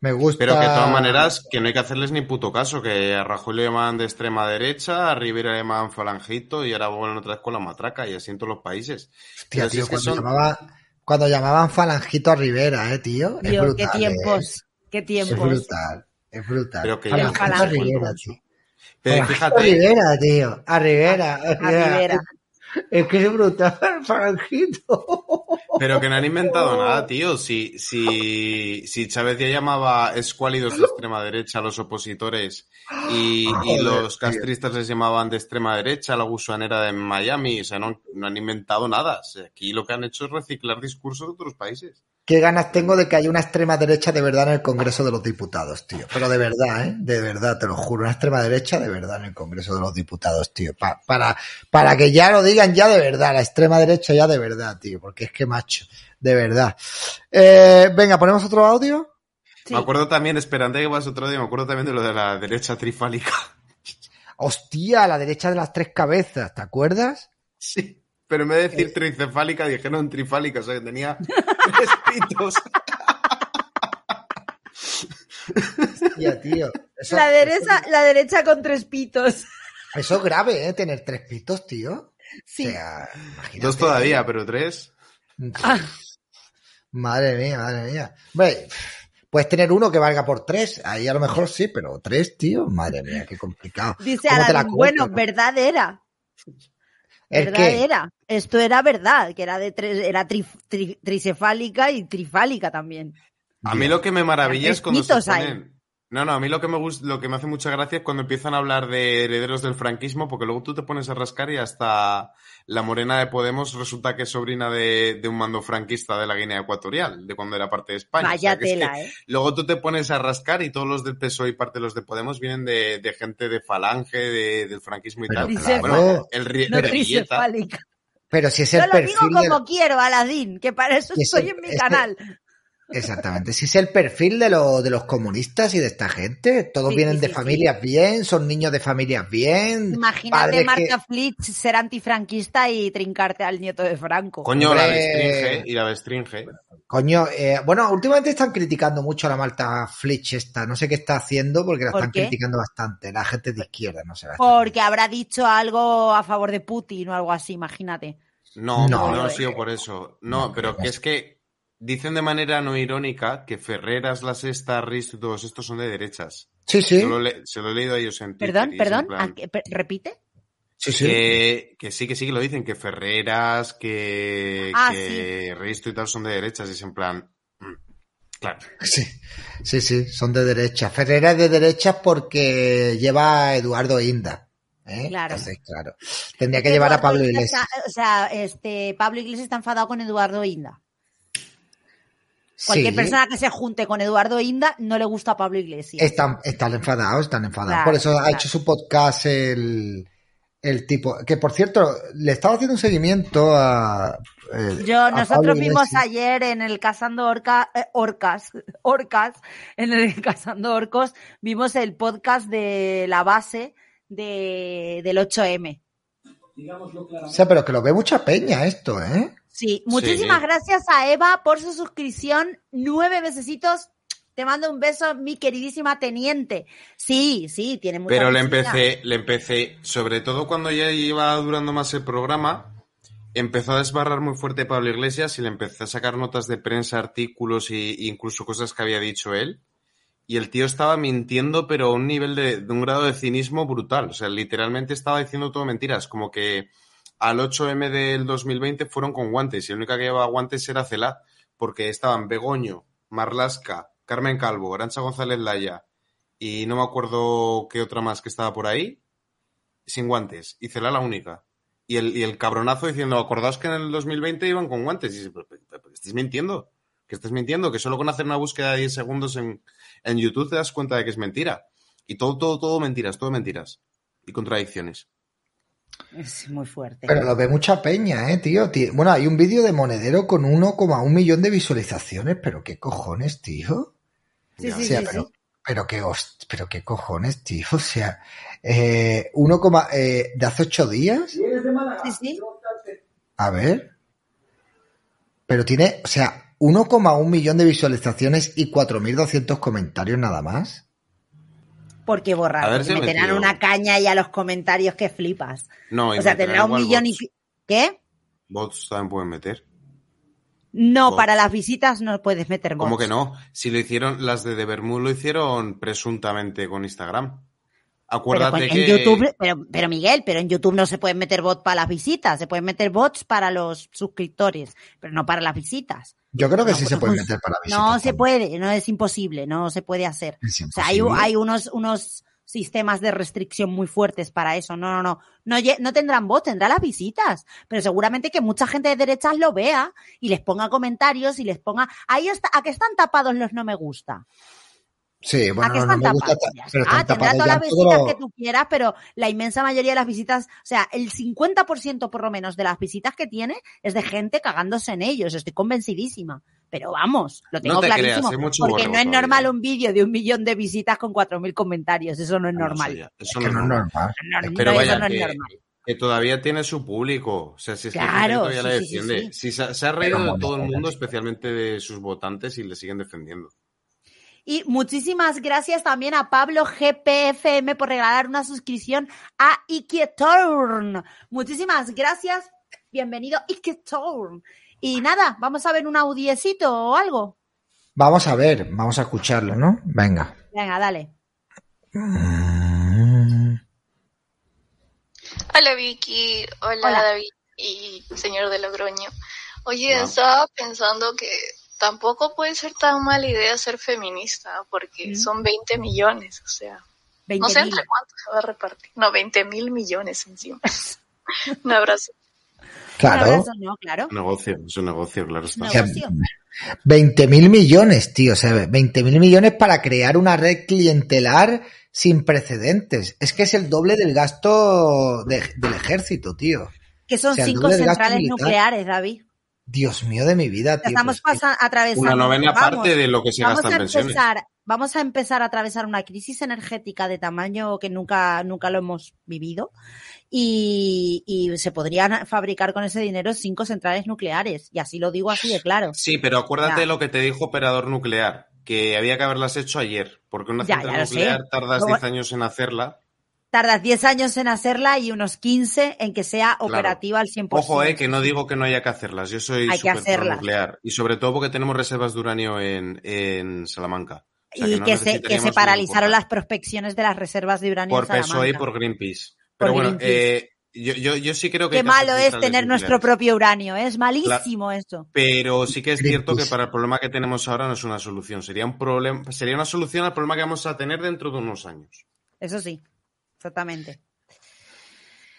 B: Me gusta.
D: Pero que de todas maneras, que no hay que hacerles ni puto caso, que a Rajoy le llaman de extrema derecha, a Rivera le llaman falanjito y ahora vuelven otra vez con la matraca y así en todos los países.
B: Hostia, tío,
D: es
B: cuando,
D: son-
B: llamaba- cuando llamaban falangito a Rivera, eh, tío. Es brutal.
A: qué
B: eh.
A: tiempos, qué
B: Es
A: tiempos.
B: brutal, es brutal.
D: Pero que
B: Falangito
D: ya-
B: a
A: Falangito.
B: Rivera, tío.
D: Pero
B: Falangito
D: fíjate,
B: a Rivera, tío. A Rivera.
A: A Rivera.
B: Es que es brutal, falangito.
D: pero que no han inventado nada, tío. Si, si, si Chávez ya llamaba escuálidos de extrema derecha a los opositores y, y
B: Joder,
D: los castristas les llamaban de extrema derecha, la gusanera de Miami, o sea, no, no han inventado nada. O sea, aquí lo que han hecho es reciclar discursos de otros países.
B: Qué ganas tengo de que haya una extrema derecha de verdad en el Congreso de los Diputados, tío. Pero de verdad, ¿eh? De verdad, te lo juro. Una extrema derecha de verdad en el Congreso de los Diputados, tío. Pa- para, para que ya lo digan ya de verdad, la extrema derecha ya de verdad, tío. Porque es que macho, de verdad. Eh, venga, ¿ponemos otro audio?
A: Sí.
D: Me acuerdo también, esperando que vas otro día, me acuerdo también de lo de la derecha trifálica.
B: Hostia, la derecha de las tres cabezas, ¿te acuerdas?
D: Sí. Pero en vez de decir tricefálica, dijeron trifálica, o sea que tenía tres
B: Hostia, tío. Eso,
A: La derecha, la derecha con tres pitos.
B: eso es grave, ¿eh? Tener tres pitos, tío.
A: Sí.
B: O sea, imagínate.
D: Dos todavía, pero tres.
B: Madre mía, madre mía. Hombre, puedes tener uno que valga por tres. Ahí a lo mejor sí, pero tres, tío. Madre mía, qué complicado.
A: Dice
B: ¿Cómo te la
A: Alan, bueno, verdad era.
B: ¿El
A: verdad
B: qué?
A: era. Esto era verdad, que era de tres, era tri- tri- tricefálica y trifálica también.
D: A mí lo que me maravilla es cuando se ponen... No, no, a mí lo que me gusta, lo que me hace mucha gracia es cuando empiezan a hablar de herederos del franquismo, porque luego tú te pones a rascar y hasta la morena de Podemos resulta que es sobrina de, de un mando franquista de la Guinea Ecuatorial, de cuando era parte de España.
A: Vaya
D: O sea, que es que
A: tela, ¿eh?
D: Luego tú te pones a rascar y todos los del PSOE y parte de los de Podemos vienen de, de gente de falange, de- del franquismo y
B: Pero
D: tal.
B: claro.
D: Bueno, el
A: No.
B: Pero si es
A: Yo
B: el
A: lo digo
B: del-
A: como quiero, Aladín, que para eso estoy en mi canal.
B: Exactamente, si es el perfil de, lo- de los comunistas y de esta gente, todos
A: Sí,
B: vienen
A: sí,
B: de
A: sí,
B: familias bien, son niños de familias bien.
A: Imagínate
B: que-
A: Marta Flitch ser antifranquista y trincarte al nieto de Franco.
D: Coño, la bestringe y la bestringe.
B: Coño, eh, bueno, últimamente están criticando mucho a la Malta Flitch esta, no sé qué está haciendo porque la
A: ¿Por
B: están
A: qué?
B: criticando bastante, la gente de izquierda, no sé.
A: Porque habrá dicho algo a favor de Putin o algo así, imagínate.
D: No,
B: No,
D: no, ha sido por eso. No, pero que es que dicen de manera no irónica que Ferreras, La Sexta, Risto y todos estos son de derechas.
B: Sí, sí.
D: Yo lo le- se lo he leído a ellos en Twitter.
A: Perdón,
D: en
A: perdón,
D: plan
A: ¿a qué- pe- ¿repite?
B: Sí, sí.
D: Que, que sí, que sí que lo dicen, que Ferreras, que,
A: Ah,
D: que Risto y tal son de derechas. Y es en plan. mm, Claro.
B: Sí, sí, sí, son de derecha. Ferrera es de derecha porque lleva a Eduardo Inda. ¿eh?
A: Claro.
B: Entonces, claro. Tendría que llevar a Pablo Iglesias.
A: está- o sea, este, Pablo Iglesias está enfadado con Eduardo Inda. Cualquier
B: Sí.
A: persona que se junte con Eduardo Inda no le gusta a Pablo Iglesias.
B: Están, están enfadados, están enfadados.
A: Claro,
B: por eso ha hecho su podcast el, el tipo. Que por cierto, le estaba haciendo un seguimiento a. eh,
A: Yo,
B: a
A: nosotros vimos ayer en el Cazando Orca, eh, Orcas, Orcas, en el Cazando Orcos, vimos el podcast de la base de, del 8M.
B: O sea, pero que lo ve mucha peña esto, ¿eh?
A: Sí, muchísimas gracias a Eva por su suscripción. Nueve mesecitos. Te mando un beso, mi queridísima teniente. Sí, sí, tiene mucha
D: Pero le empecé, le empecé, sobre todo cuando ya iba durando más el programa, empezó a desbarrar muy fuerte Pablo Iglesias y le empecé a sacar notas de prensa, artículos e incluso cosas que había dicho él. Y el tío estaba mintiendo, pero a un nivel de, de un grado de cinismo brutal. O sea, literalmente estaba diciendo todo mentiras. Como que al 8M del 2020 fueron con guantes y la única que llevaba guantes era Celá, porque estaban Begoño, Marlasca, Carmen Calvo, Arancha González Laya y no me acuerdo qué otra más que estaba por ahí, sin guantes. Y Celá la única. Y el, cabronazo diciendo, acordaos que en el 2020 iban con guantes. Y dice, estáis mintiendo. Que estás mintiendo, que solo con hacer una búsqueda de 10 segundos en YouTube te das cuenta de que es mentira. Y todo, todo, todo mentiras, todo mentiras. Y contradicciones.
A: Es muy fuerte.
B: Pero lo ve mucha peña, ¿eh, tío? Bueno, hay un vídeo de Monedero con 1,1 millón de visualizaciones, pero qué cojones, tío.
A: Sí,
B: o
A: sí,
B: sea,
A: sí,
B: pero,
A: sí.
B: pero qué pero qué cojones, tío. O sea, eh, 1, coma- eh, de hace 8 días.
A: Sí, sí.
B: A ver. Pero tiene, o sea, 1,1 millón de visualizaciones y 4.200 comentarios nada más.
A: Porque borrar,
D: A ver
A: porque
D: si
A: meterán
D: metido-
A: una caña y a los comentarios que flipas.
D: No,
A: o sea, tendrá un millón y...
D: bots.
A: ¿Qué?
D: Bots también pueden meter.
A: No,
D: Bots.
A: para las visitas no puedes meter bots.
D: ¿Cómo que no? Si lo hicieron, las de The Bermud lo hicieron presuntamente con Instagram.
A: Pero
D: Acuérdate
A: con- en
D: que...
A: YouTube, pero, pero Miguel, pero en YouTube no se pueden meter bots para las visitas, se pueden meter bots para los suscriptores, pero no para las visitas.
B: Yo creo que
A: No,
B: sí se
A: pues,
B: puede meter para visitas.
A: No se puede, no es imposible, no se puede hacer. O sea, hay, unos, unos sistemas de restricción muy fuertes para eso. No, no, no. No, no tendrán voz, tendrán las visitas. Pero seguramente que mucha gente de derechas lo vea y les ponga comentarios y les ponga. Ahí está, ¿a qué están tapados los no me gusta?
B: Sí,
A: ¿A
B: bueno,
A: qué
B: no, me gusta, pero están
A: tendrá todas las visitas
B: todo
A: que tú quieras, pero la inmensa mayoría de las visitas, o sea, el 50% por lo menos de las visitas que tiene es de gente cagándose en ellos. Estoy convencidísima. Pero vamos, lo tengo
D: No te
A: clarísimo.
D: creas, hay mucho
A: porque no es
D: todavía.
A: normal un vídeo de un millón de visitas con 4.000 comentarios. Eso no es
D: No, eso
A: normal.
D: eso
B: que
D: no es
B: no es
D: normal.
B: normal.
A: No, no,
D: Pero
A: eso
D: vaya,
A: no es
D: que,
A: normal.
D: que todavía tiene su público. O sea, si es gente que
A: Claro,
D: todavía
A: sí,
D: le
A: sí, sí,
D: defiende.
A: sí.
D: Si se, se ha reído de todo el mundo, especialmente de sus votantes, y le siguen defendiendo.
A: Y muchísimas gracias también a Pablo GPFM por regalar una suscripción a Iketorn. Muchísimas gracias. Bienvenido Iketorn. Y nada, vamos a ver un audiecito o algo.
B: Vamos a ver, vamos a escucharlo, ¿no? Venga.
A: Venga, dale.
K: Hola Vicky, hola,
A: Hola.
K: David y señor de Logroño. Oye, estaba pensando que tampoco puede ser tan mala idea ser feminista, porque
A: Mm.
K: son 20 millones, o sea,
A: 20
K: no sé
A: mil.
K: entre cuántos se va a repartir. No, 20 mil millones encima. Un abrazo.
A: Un
B: Claro.
A: abrazo, no, claro.
D: Negocio, es un negocio, claro está.
A: Negocio.
B: 20 mil millones, tío. O sea, 20 mil millones para crear una red clientelar sin precedentes. Es que es el doble del gasto de- del ejército, tío.
A: Que son
B: O sea, el
A: cinco centrales
B: militar.
A: nucleares, David.
B: Dios mío de mi vida, tío.
A: Estamos
B: pues,
A: atravesando.
D: Una novena
A: vamos,
D: parte de lo que se
A: vamos
D: gasta
A: a
D: en pensiones.
A: empezar, vamos a empezar a atravesar una crisis energética de tamaño que nunca, nunca lo hemos vivido. Y, y se podrían fabricar con ese dinero cinco centrales nucleares. Y así lo digo así de claro.
D: Sí, pero acuérdate
A: Ya.
D: de lo que te dijo operador nuclear, que había que haberlas hecho ayer, porque una
A: Ya,
D: central
A: ya lo sé.
D: nuclear tardas
A: Luego-
D: 10 años en hacerla.
A: Tardas 10 años en hacerla y unos 15 en que sea operativa al 100%.
D: Ojo, eh, que no digo que no haya que hacerlas. Yo soy
A: Hay que
D: súper
A: hacerlas.
D: nuclear. Y sobre todo porque tenemos reservas de uranio en, en Salamanca. O sea,
A: y
D: no
A: que, se, que se paralizaron las prospecciones de las reservas de uranio
D: Por
A: en Salamanca.
D: PSOE y por Greenpeace.
A: Por
D: Pero bueno,
A: Greenpeace.
D: eh, yo, yo, yo sí creo que...
A: Qué
D: que
A: malo es tener nuestro propio uranio, ¿eh? es malísimo eso.
D: Pero sí que es cierto que para el problema que tenemos ahora no es una solución. Sería un problema, sería una solución al problema que vamos a tener dentro de unos años.
A: Eso sí, exactamente.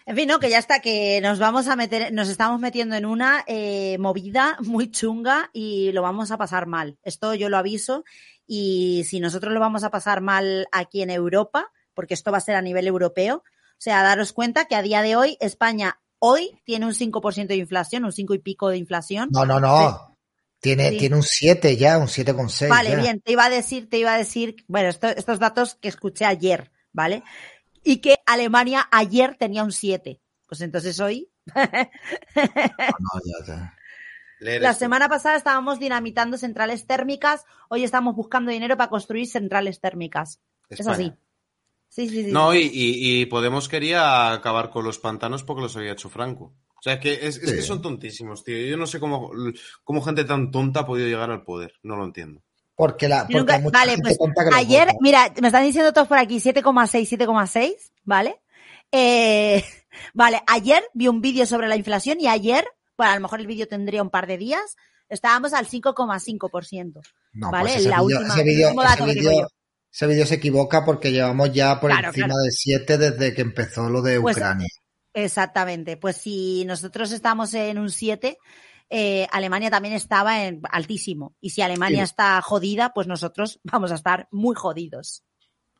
A: En fin, no, que ya está, que nos vamos a meter, nos estamos metiendo en una eh, movida muy chunga y lo vamos a pasar mal. Esto yo lo aviso y si nosotros lo vamos a pasar mal aquí en Europa, porque esto va a ser a nivel europeo, o sea, daros cuenta que a día de hoy España hoy tiene un 5% de inflación, un 5 y pico de inflación.
B: No, no, no. Tiene,
A: Sí.
B: tiene un 7 ya, un 7,6.
A: Vale,
B: ya.
A: bien, te iba a decir, te iba a decir, bueno, esto- estos datos que escuché ayer, ¿vale? Y que Alemania ayer tenía un 7. Pues entonces hoy,
B: No, ya,
A: la semana pasada estábamos dinamitando centrales térmicas, hoy estamos buscando dinero para construir centrales térmicas. Es así. Sí, sí, sí.
D: No, y, y- y Podemos quería acabar con los pantanos porque los había hecho Franco. O sea, que es, es que son tontísimos, tío. Yo no sé cómo, cómo gente tan tonta ha podido llegar al poder. No lo entiendo.
B: Porque, la, porque
A: nunca-
B: hay mucha
A: vale,
B: gente
A: pues
B: que
A: ayer, mira, me están diciendo todos por aquí 7,6, 7,6, ¿vale? Eh, vale, ayer vi un vídeo sobre la inflación y ayer, bueno, a lo mejor el vídeo tendría un par de días, estábamos al 5,5%.
B: No,
A: ¿vale?
B: pues ese
A: la última,
B: ese vídeo se equivoca porque llevamos ya por
A: Claro,
B: encima
A: claro.
B: de 7 desde que empezó lo de
A: Pues,
B: Ucrania.
A: Exactamente. Pues si nosotros estamos en un 7, eh, Alemania también estaba en altísimo. Y si Alemania
B: Sí.
A: está jodida, pues nosotros vamos a estar muy jodidos.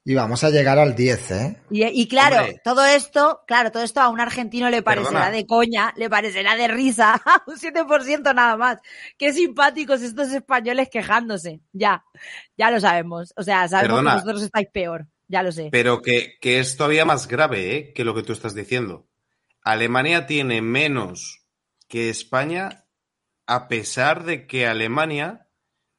B: Y vamos a llegar al 10, ¿eh?
A: Y, y claro,
D: Hombre.
A: todo esto, claro, todo esto a un argentino le parecerá
D: Perdona.
A: de coña, le parecerá de risa, un 7% nada más. Qué simpáticos estos españoles quejándose. Ya, ya lo sabemos. O sea, sabemos
D: Perdona.
A: que vosotros estáis peor. Ya lo sé.
D: Pero que, que es todavía más grave ¿eh? que lo que tú estás diciendo. Alemania tiene menos que España a pesar de que Alemania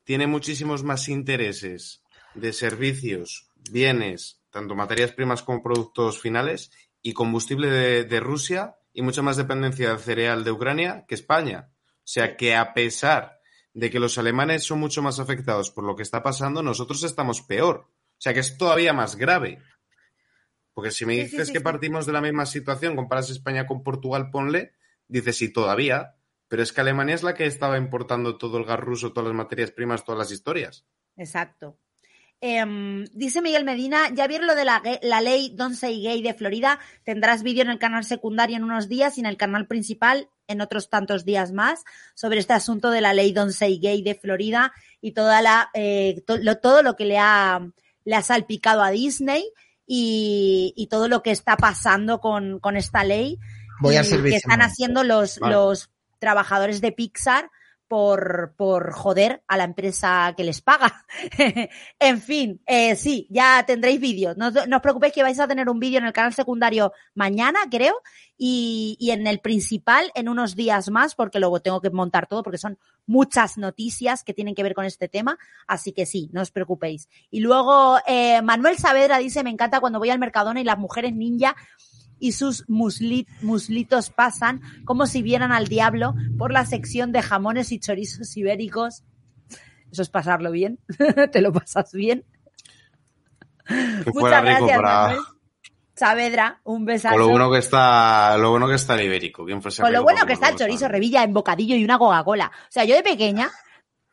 D: tiene muchísimos más intereses de servicios, bienes, tanto materias primas como productos finales y combustible de, de Rusia y mucha más dependencia del cereal de Ucrania que España. O sea que a pesar de que los alemanes son mucho más afectados por lo que está pasando, nosotros estamos peor. O sea que es todavía más grave. Porque si me
A: Sí, sí,
D: dices
A: sí,
D: que partimos de la misma situación, comparas España con Portugal, ponle, dices sí, todavía. Pero es que Alemania es la que estaba importando todo el gas ruso, todas las materias primas, todas las historias.
A: Exacto. Em, dice Miguel Medina, ya vieron lo de la, la ley Don't Say Gay de Florida. Tendrás vídeo en el canal secundario en unos días y en el canal principal en otros tantos días más sobre este asunto de la ley Don't Say Gay de Florida y toda la, eh, to- lo- todo lo que le ha, le ha salpicado a Disney y, y todo lo que está pasando con, con esta ley
B: Voy
A: y que están haciendo los,
D: Vale.
A: los trabajadores de Pixar por, por joder a la empresa que les paga. en fin, eh, sí, ya tendréis vídeos. No, no os preocupéis que vais a tener un vídeo en el canal secundario mañana, creo, y, y en el principal en unos días más, porque luego tengo que montar todo, porque son muchas noticias que tienen que ver con este tema. Así que sí, no os preocupéis. Y luego, eh, Manuel Saavedra dice, me encanta cuando voy al Mercadona y las mujeres ninja y sus musli- muslitos pasan como si vieran al diablo por la sección de jamones y chorizos ibéricos. Eso es pasarlo bien. ¿Te lo pasas bien?
D: Que
A: Muchas gracias,
D: para.
A: Saavedra, un besazo.
D: Con lo bueno que está, lo bueno que está el ibérico. ¿Quién fuese
A: Con lo bueno que está el chorizo
D: sabe?
A: revilla en bocadillo y una Coca-Cola. O sea, yo de pequeña,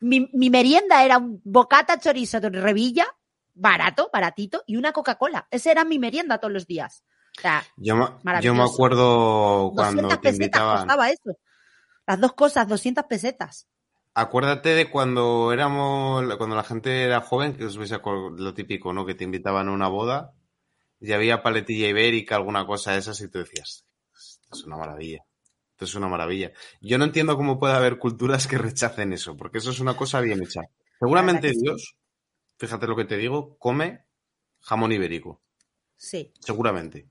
A: mi, mi merienda era un bocata chorizo de revilla, barato, baratito, y una Coca-Cola. Esa era mi merienda todos los días. O sea,
D: Yo, me- yo me acuerdo cuando
A: 200
D: te
A: pesetas
D: invitaban.
A: costaba eso. Las dos cosas, 200 pesetas.
D: Acuérdate de cuando éramos, cuando la gente era joven, que os vais a lo típico, ¿no? Que te invitaban a una boda y había paletilla ibérica, alguna cosa de esas, y tú decías, esto es una maravilla. Esto es una maravilla. Yo no entiendo cómo puede haber culturas que rechacen eso, porque eso es una cosa bien hecha. Seguramente. Dios, fíjate lo que te digo, come jamón ibérico.
A: Sí.
D: Seguramente.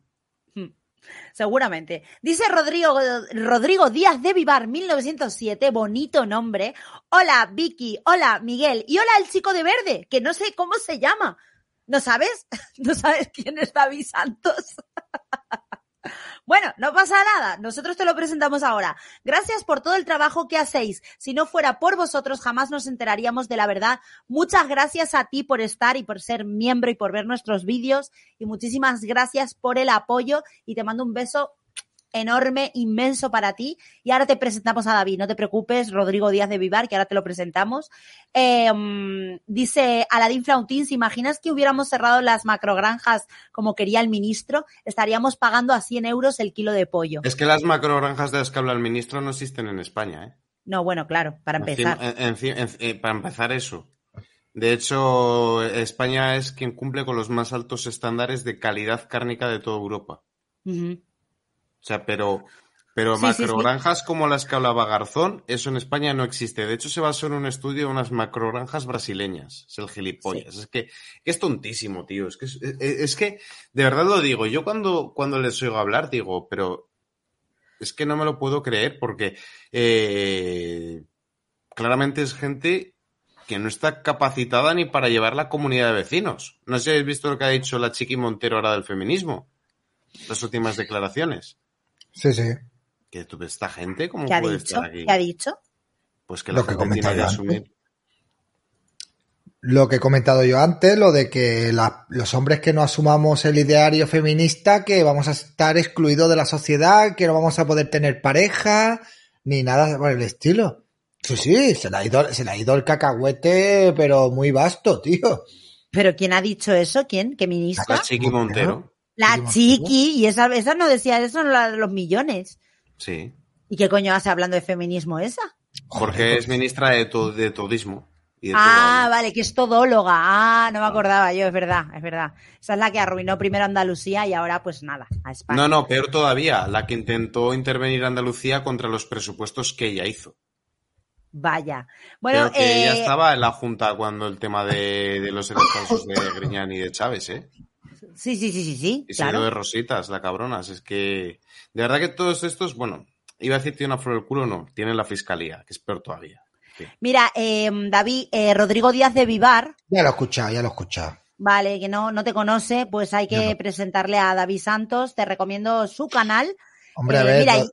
A: Seguramente. Dice Rodrigo, Rodrigo Díaz de Vivar, 1907, bonito nombre. Hola, Vicky. Hola, Miguel. Y hola, el chico de verde, que no sé cómo se llama. ¿No sabes? ¿No sabes quién es David Santos? Bueno, no pasa nada, nosotros te lo presentamos ahora. Gracias por todo el trabajo que hacéis. Si no fuera por vosotros, jamás nos enteraríamos de la verdad. Muchas gracias a ti por estar y por ser miembro y por ver nuestros vídeos. Y muchísimas gracias por el apoyo. Y te mando un beso enorme, inmenso para ti. Y ahora te presentamos a David, no te preocupes, Rodrigo Díaz de Vivar, que ahora te lo presentamos. Eh, mm, dice Aladín Flautín, ¿se imaginas que hubiéramos cerrado las macrogranjas como quería el ministro? Estaríamos pagando a 100 euros el kilo de pollo.
D: Es que las macrogranjas de las que habla el ministro no existen en España, ¿eh?
A: No, bueno, claro, para empezar.
D: Encima- en- en- en- eh, para empezar eso. De hecho, España es quien cumple con los más altos estándares de calidad cárnica de toda Europa. Sea, pero, pero
A: Sí, sí, sí.
D: macrogranjas como las que hablaba Garzón, eso en España no existe. De hecho, se basó en un estudio de unas macrogranjas brasileñas. Es el gilipollas. Es que, es tontísimo, tío. Es que, es, es- es que, de verdad lo digo. Yo cuando, cuando les oigo hablar, digo, pero es que no me lo puedo creer porque eh, claramente es gente que no está capacitada ni para llevar la comunidad de vecinos. No sé si habéis visto lo que ha dicho la Chiqui Montero ahora del feminismo. Las últimas declaraciones.
B: Sí, sí.
D: Que tú, esta gente, ¿cómo
A: ¿Qué ha
D: puede
A: dicho?
D: estar aquí?
A: ¿Qué ha dicho?
D: Pues que la
B: Lo que
D: gente tiene que
B: comentaba
D: asumir.
B: Lo que he comentado yo antes, lo de que la- los hombres que no asumamos el ideario feminista, que vamos a estar excluidos de la sociedad, que no vamos a poder tener pareja, ni nada por el estilo. Sí, sí, se le ha ido, se le ha ido el cacahuete, pero muy vasto, tío.
A: ¿Pero quién ha dicho eso? ¿Quién? ¿Qué ministra?
D: La Chiqui Montero.
A: La chiqui, y esa, esa no decía eso, la de los millones.
D: Sí.
A: ¿Y qué coño hace hablando de feminismo esa?
D: Porque es ministra de, to- de todismo. Y de
A: Ah, vale, que es todóloga. Ah, no me acordaba yo, es verdad, es verdad. Esa es la que arruinó primero Andalucía y ahora pues nada, a. España.
D: No, no, peor todavía. La que intentó intervenir Andalucía contra los presupuestos que ella hizo.
A: Vaya. Bueno,
D: Pero que ella
A: eh,
D: estaba en la Junta cuando el tema de, de los falsos de Griñán y de Chávez, ¿eh?
A: Sí, sí, sí, sí, sí,
D: Y se
A: claro.
D: de rositas, la cabrona. Es que, de verdad que todos estos, bueno, iba a decir tiene una flor del culo, no, tienen la fiscalía, que es peor todavía.
A: Mira, eh, David, eh, Rodrigo Díaz de Vivar,
B: Ya lo he escuchado, ya lo he escuchado.
A: vale, que no, no te conoce, pues hay que presentarle a David Santos. Te recomiendo su canal.
B: Hombre, a
A: Eh,
B: ver,
A: mira,
B: no-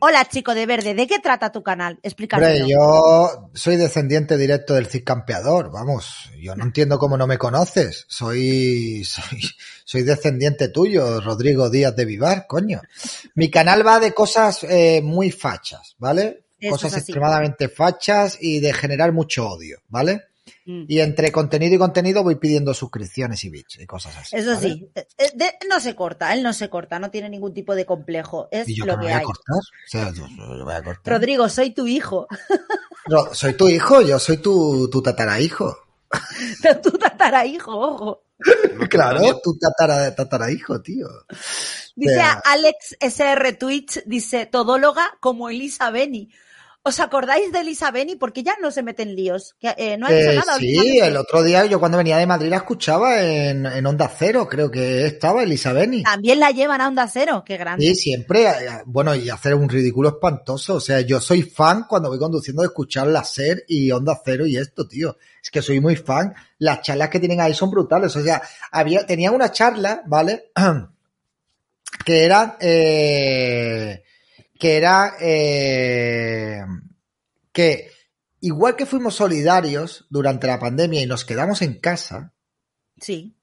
A: hola chico de verde, ¿de qué trata tu canal? Explícame.
B: Yo soy descendiente directo del Cid Campeador, vamos, yo no entiendo cómo no me conoces, soy, soy, soy descendiente tuyo, Rodrigo Díaz de Vivar, coño. Mi canal va de cosas eh, muy fachas, ¿vale?
A: Eso
B: cosas extremadamente fachas y de generar mucho odio, ¿vale?
A: Mm.
B: Y entre contenido y contenido voy pidiendo suscripciones y bits y cosas así.
A: Eso
B: ¿vale?
A: sí, eh, eh, de- no se corta, él no se corta, no tiene ningún tipo de complejo, es
B: Y yo
A: lo
B: que voy a cortar, o sea, yo, yo voy a cortar.
A: Rodrigo, soy tu hijo.
B: Ro- soy tu hijo, yo soy tu, tu tatarahijo.
A: tu tatara hijo, ojo.
B: Claro, tu tatara, tatarahijo, tío.
A: Dice
B: sea-
A: Alex SR Twitch, dice todóloga como Elisa Beni. ¿Os acordáis de Elisa Beni? Porque ya no se mete en líos. Que, eh, no ha dicho
B: Eh,
A: nada.
B: sí, el otro día yo cuando venía de Madrid la escuchaba en, en Onda Cero, creo que estaba Elisabeni.
A: También la llevan a Onda Cero, qué grande.
B: Sí, siempre, eh, bueno, y hacer un ridículo espantoso. O sea, yo soy fan cuando voy conduciendo de escuchar la SER y Onda Cero y esto, tío. Es que soy muy fan. Las charlas que tienen ahí son brutales. O sea, había, tenían una charla, ¿vale? que era, eh, que era, eh, que igual que fuimos solidarios durante la pandemia y nos quedamos en casa,
A: Sí.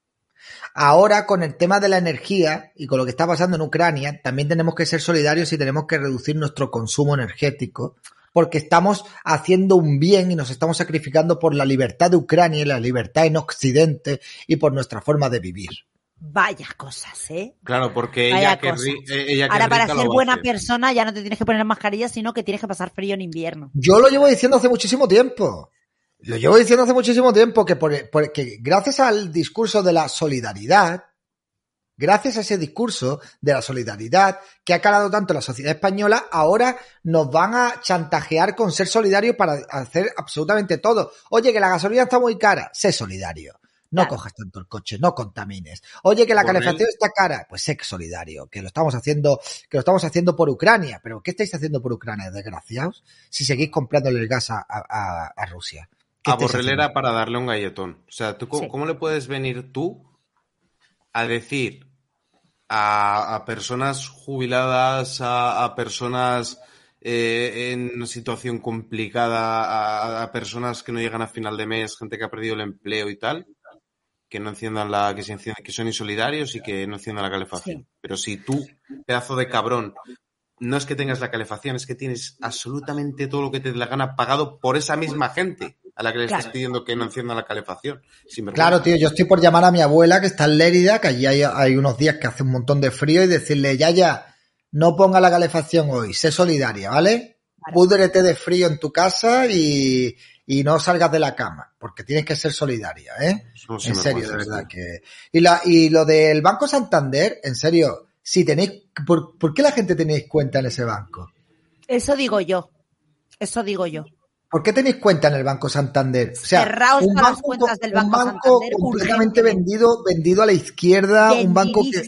B: Ahora, con el tema de la energía y con lo que está pasando en Ucrania, también tenemos que ser solidarios y tenemos que reducir nuestro consumo energético, porque estamos haciendo un bien y nos estamos sacrificando por la libertad de Ucrania y la libertad en Occidente y por nuestra forma de vivir.
A: Vaya cosas, ¿eh?
D: Claro, porque ella, que eh, ella que
A: Ahora, para ser buena
D: hacer.
A: persona ya no te tienes que poner mascarilla, sino que tienes que pasar frío en invierno.
B: Yo lo llevo diciendo hace muchísimo tiempo. Lo llevo diciendo hace muchísimo tiempo que, por, por- que gracias al discurso de la solidaridad, gracias a ese discurso de la solidaridad que ha calado tanto en la sociedad española, ahora nos van a chantajear con ser solidarios para hacer absolutamente todo. Oye, que la gasolina está muy cara, sé solidario. No cojas tanto el coche, no contamines. Oye, que la calefacción está cara, pues sé solidario, que lo estamos haciendo, que lo estamos haciendo por Ucrania. Pero ¿qué estáis haciendo por Ucrania, desgraciados? Si seguís comprándole el gas a, a- a Rusia. ¿Qué
D: A
B: estáis
D: Borrell
B: haciendo?
D: era para darle un galletón. O sea, ¿tú, cómo,
B: Sí.
D: cómo le puedes venir tú a decir a, a personas jubiladas, a, a personas eh, en una situación complicada, a, a personas que no llegan a final de mes, gente que ha perdido el empleo y tal, que no enciendan la, que se enciendan, que son insolidarios y que no enciendan la calefacción? Pero si tú, pedazo de cabrón, no es que tengas la calefacción, es que tienes absolutamente todo lo que te dé la gana pagado por esa misma gente a la que le estás pidiendo que no encienda la calefacción.
B: Claro, tío, yo estoy por llamar a mi abuela que está en Lérida, que allí hay, hay unos días que hace un montón de frío y decirle, ya, ya, no ponga la calefacción hoy, sé solidaria, ¿vale? Púdrete de frío en tu casa y, y no salgas de la cama, porque tienes que ser solidaria, ¿eh? En serio, de verdad que... Y, la, y lo del Banco Santander, en serio, si tenéis... ¿por, por qué la gente tenéis cuenta en ese banco?
A: Eso digo yo. Eso digo yo.
B: ¿Por qué tenéis cuenta en el Banco Santander? O sea,
A: Cerraos
B: un
A: todas las
B: banco,
A: cuentas del
B: un
A: Banco
B: banco
A: Santander
B: completamente vendido, vendido a la izquierda, un banco que,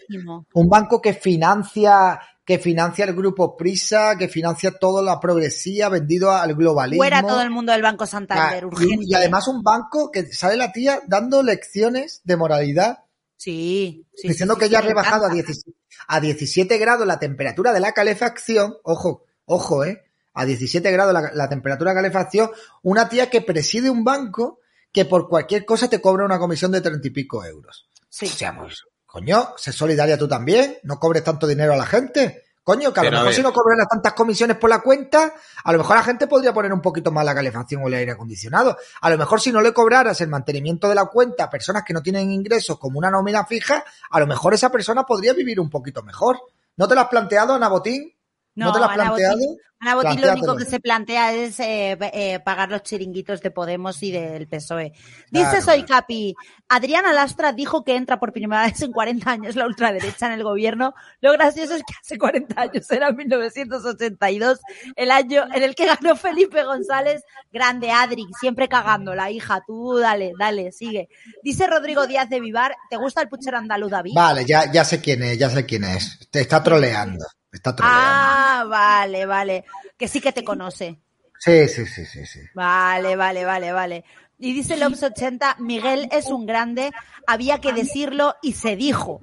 B: un banco que financia, que financia el grupo Prisa, que financia toda la progresía, vendido al globalismo.
A: Fuera todo el mundo del Banco Santander,
B: Ah,
A: urgente.
B: y, y además un banco que sale la tía dando lecciones de moralidad,
A: Sí, sí,
B: diciendo
A: sí,
B: que
A: sí,
B: ya ha rebajado a
A: encanta.
B: 17, a 17 grados la temperatura de la calefacción, ojo, ojo, eh, a 17 grados la, la temperatura de calefacción, una tía que preside un banco que por cualquier cosa te cobra una comisión de treinta y pico euros.
A: Sí.
B: O sea, pues, coño, sé solidaria tú también, no cobres tanto dinero a la gente. Coño, que a
D: Pero
B: lo mejor si no cobras tantas comisiones por la cuenta, a lo mejor la gente podría poner un poquito más la calefacción o el aire acondicionado. A lo mejor si no le cobraras el mantenimiento de la cuenta a personas que no tienen ingresos como una nómina fija, a lo mejor esa persona podría vivir un poquito mejor. ¿No te lo has planteado, Ana Botín? ¿No,
A: No,
B: te lo has
A: Ana
B: planteado?
A: Botín, Ana Botín lo único que se plantea es eh, eh, pagar los chiringuitos de Podemos y del PSOE. Dice
B: Claro,
A: Soy Capi, Adriana Lastra dijo que entra por primera vez en 40 años la ultraderecha en el gobierno. Lo gracioso es que hace 40 años, era 1982, el año en el que ganó Felipe González. Grande Adri, siempre cagando la hija. Tú dale, dale, sigue. Dice Rodrigo Díaz de Vivar, ¿te gusta el puchero andaluz, David?
B: Vale, ya, ya sé quién es, ya sé quién es. Te está troleando. Está troleando.
A: Ah, vale, vale. Que sí que te conoce.
B: Sí, sí, sí, sí, sí.
A: Vale, vale, vale, vale. Y dice Lops80, Miguel es un grande, había que decirlo y se dijo.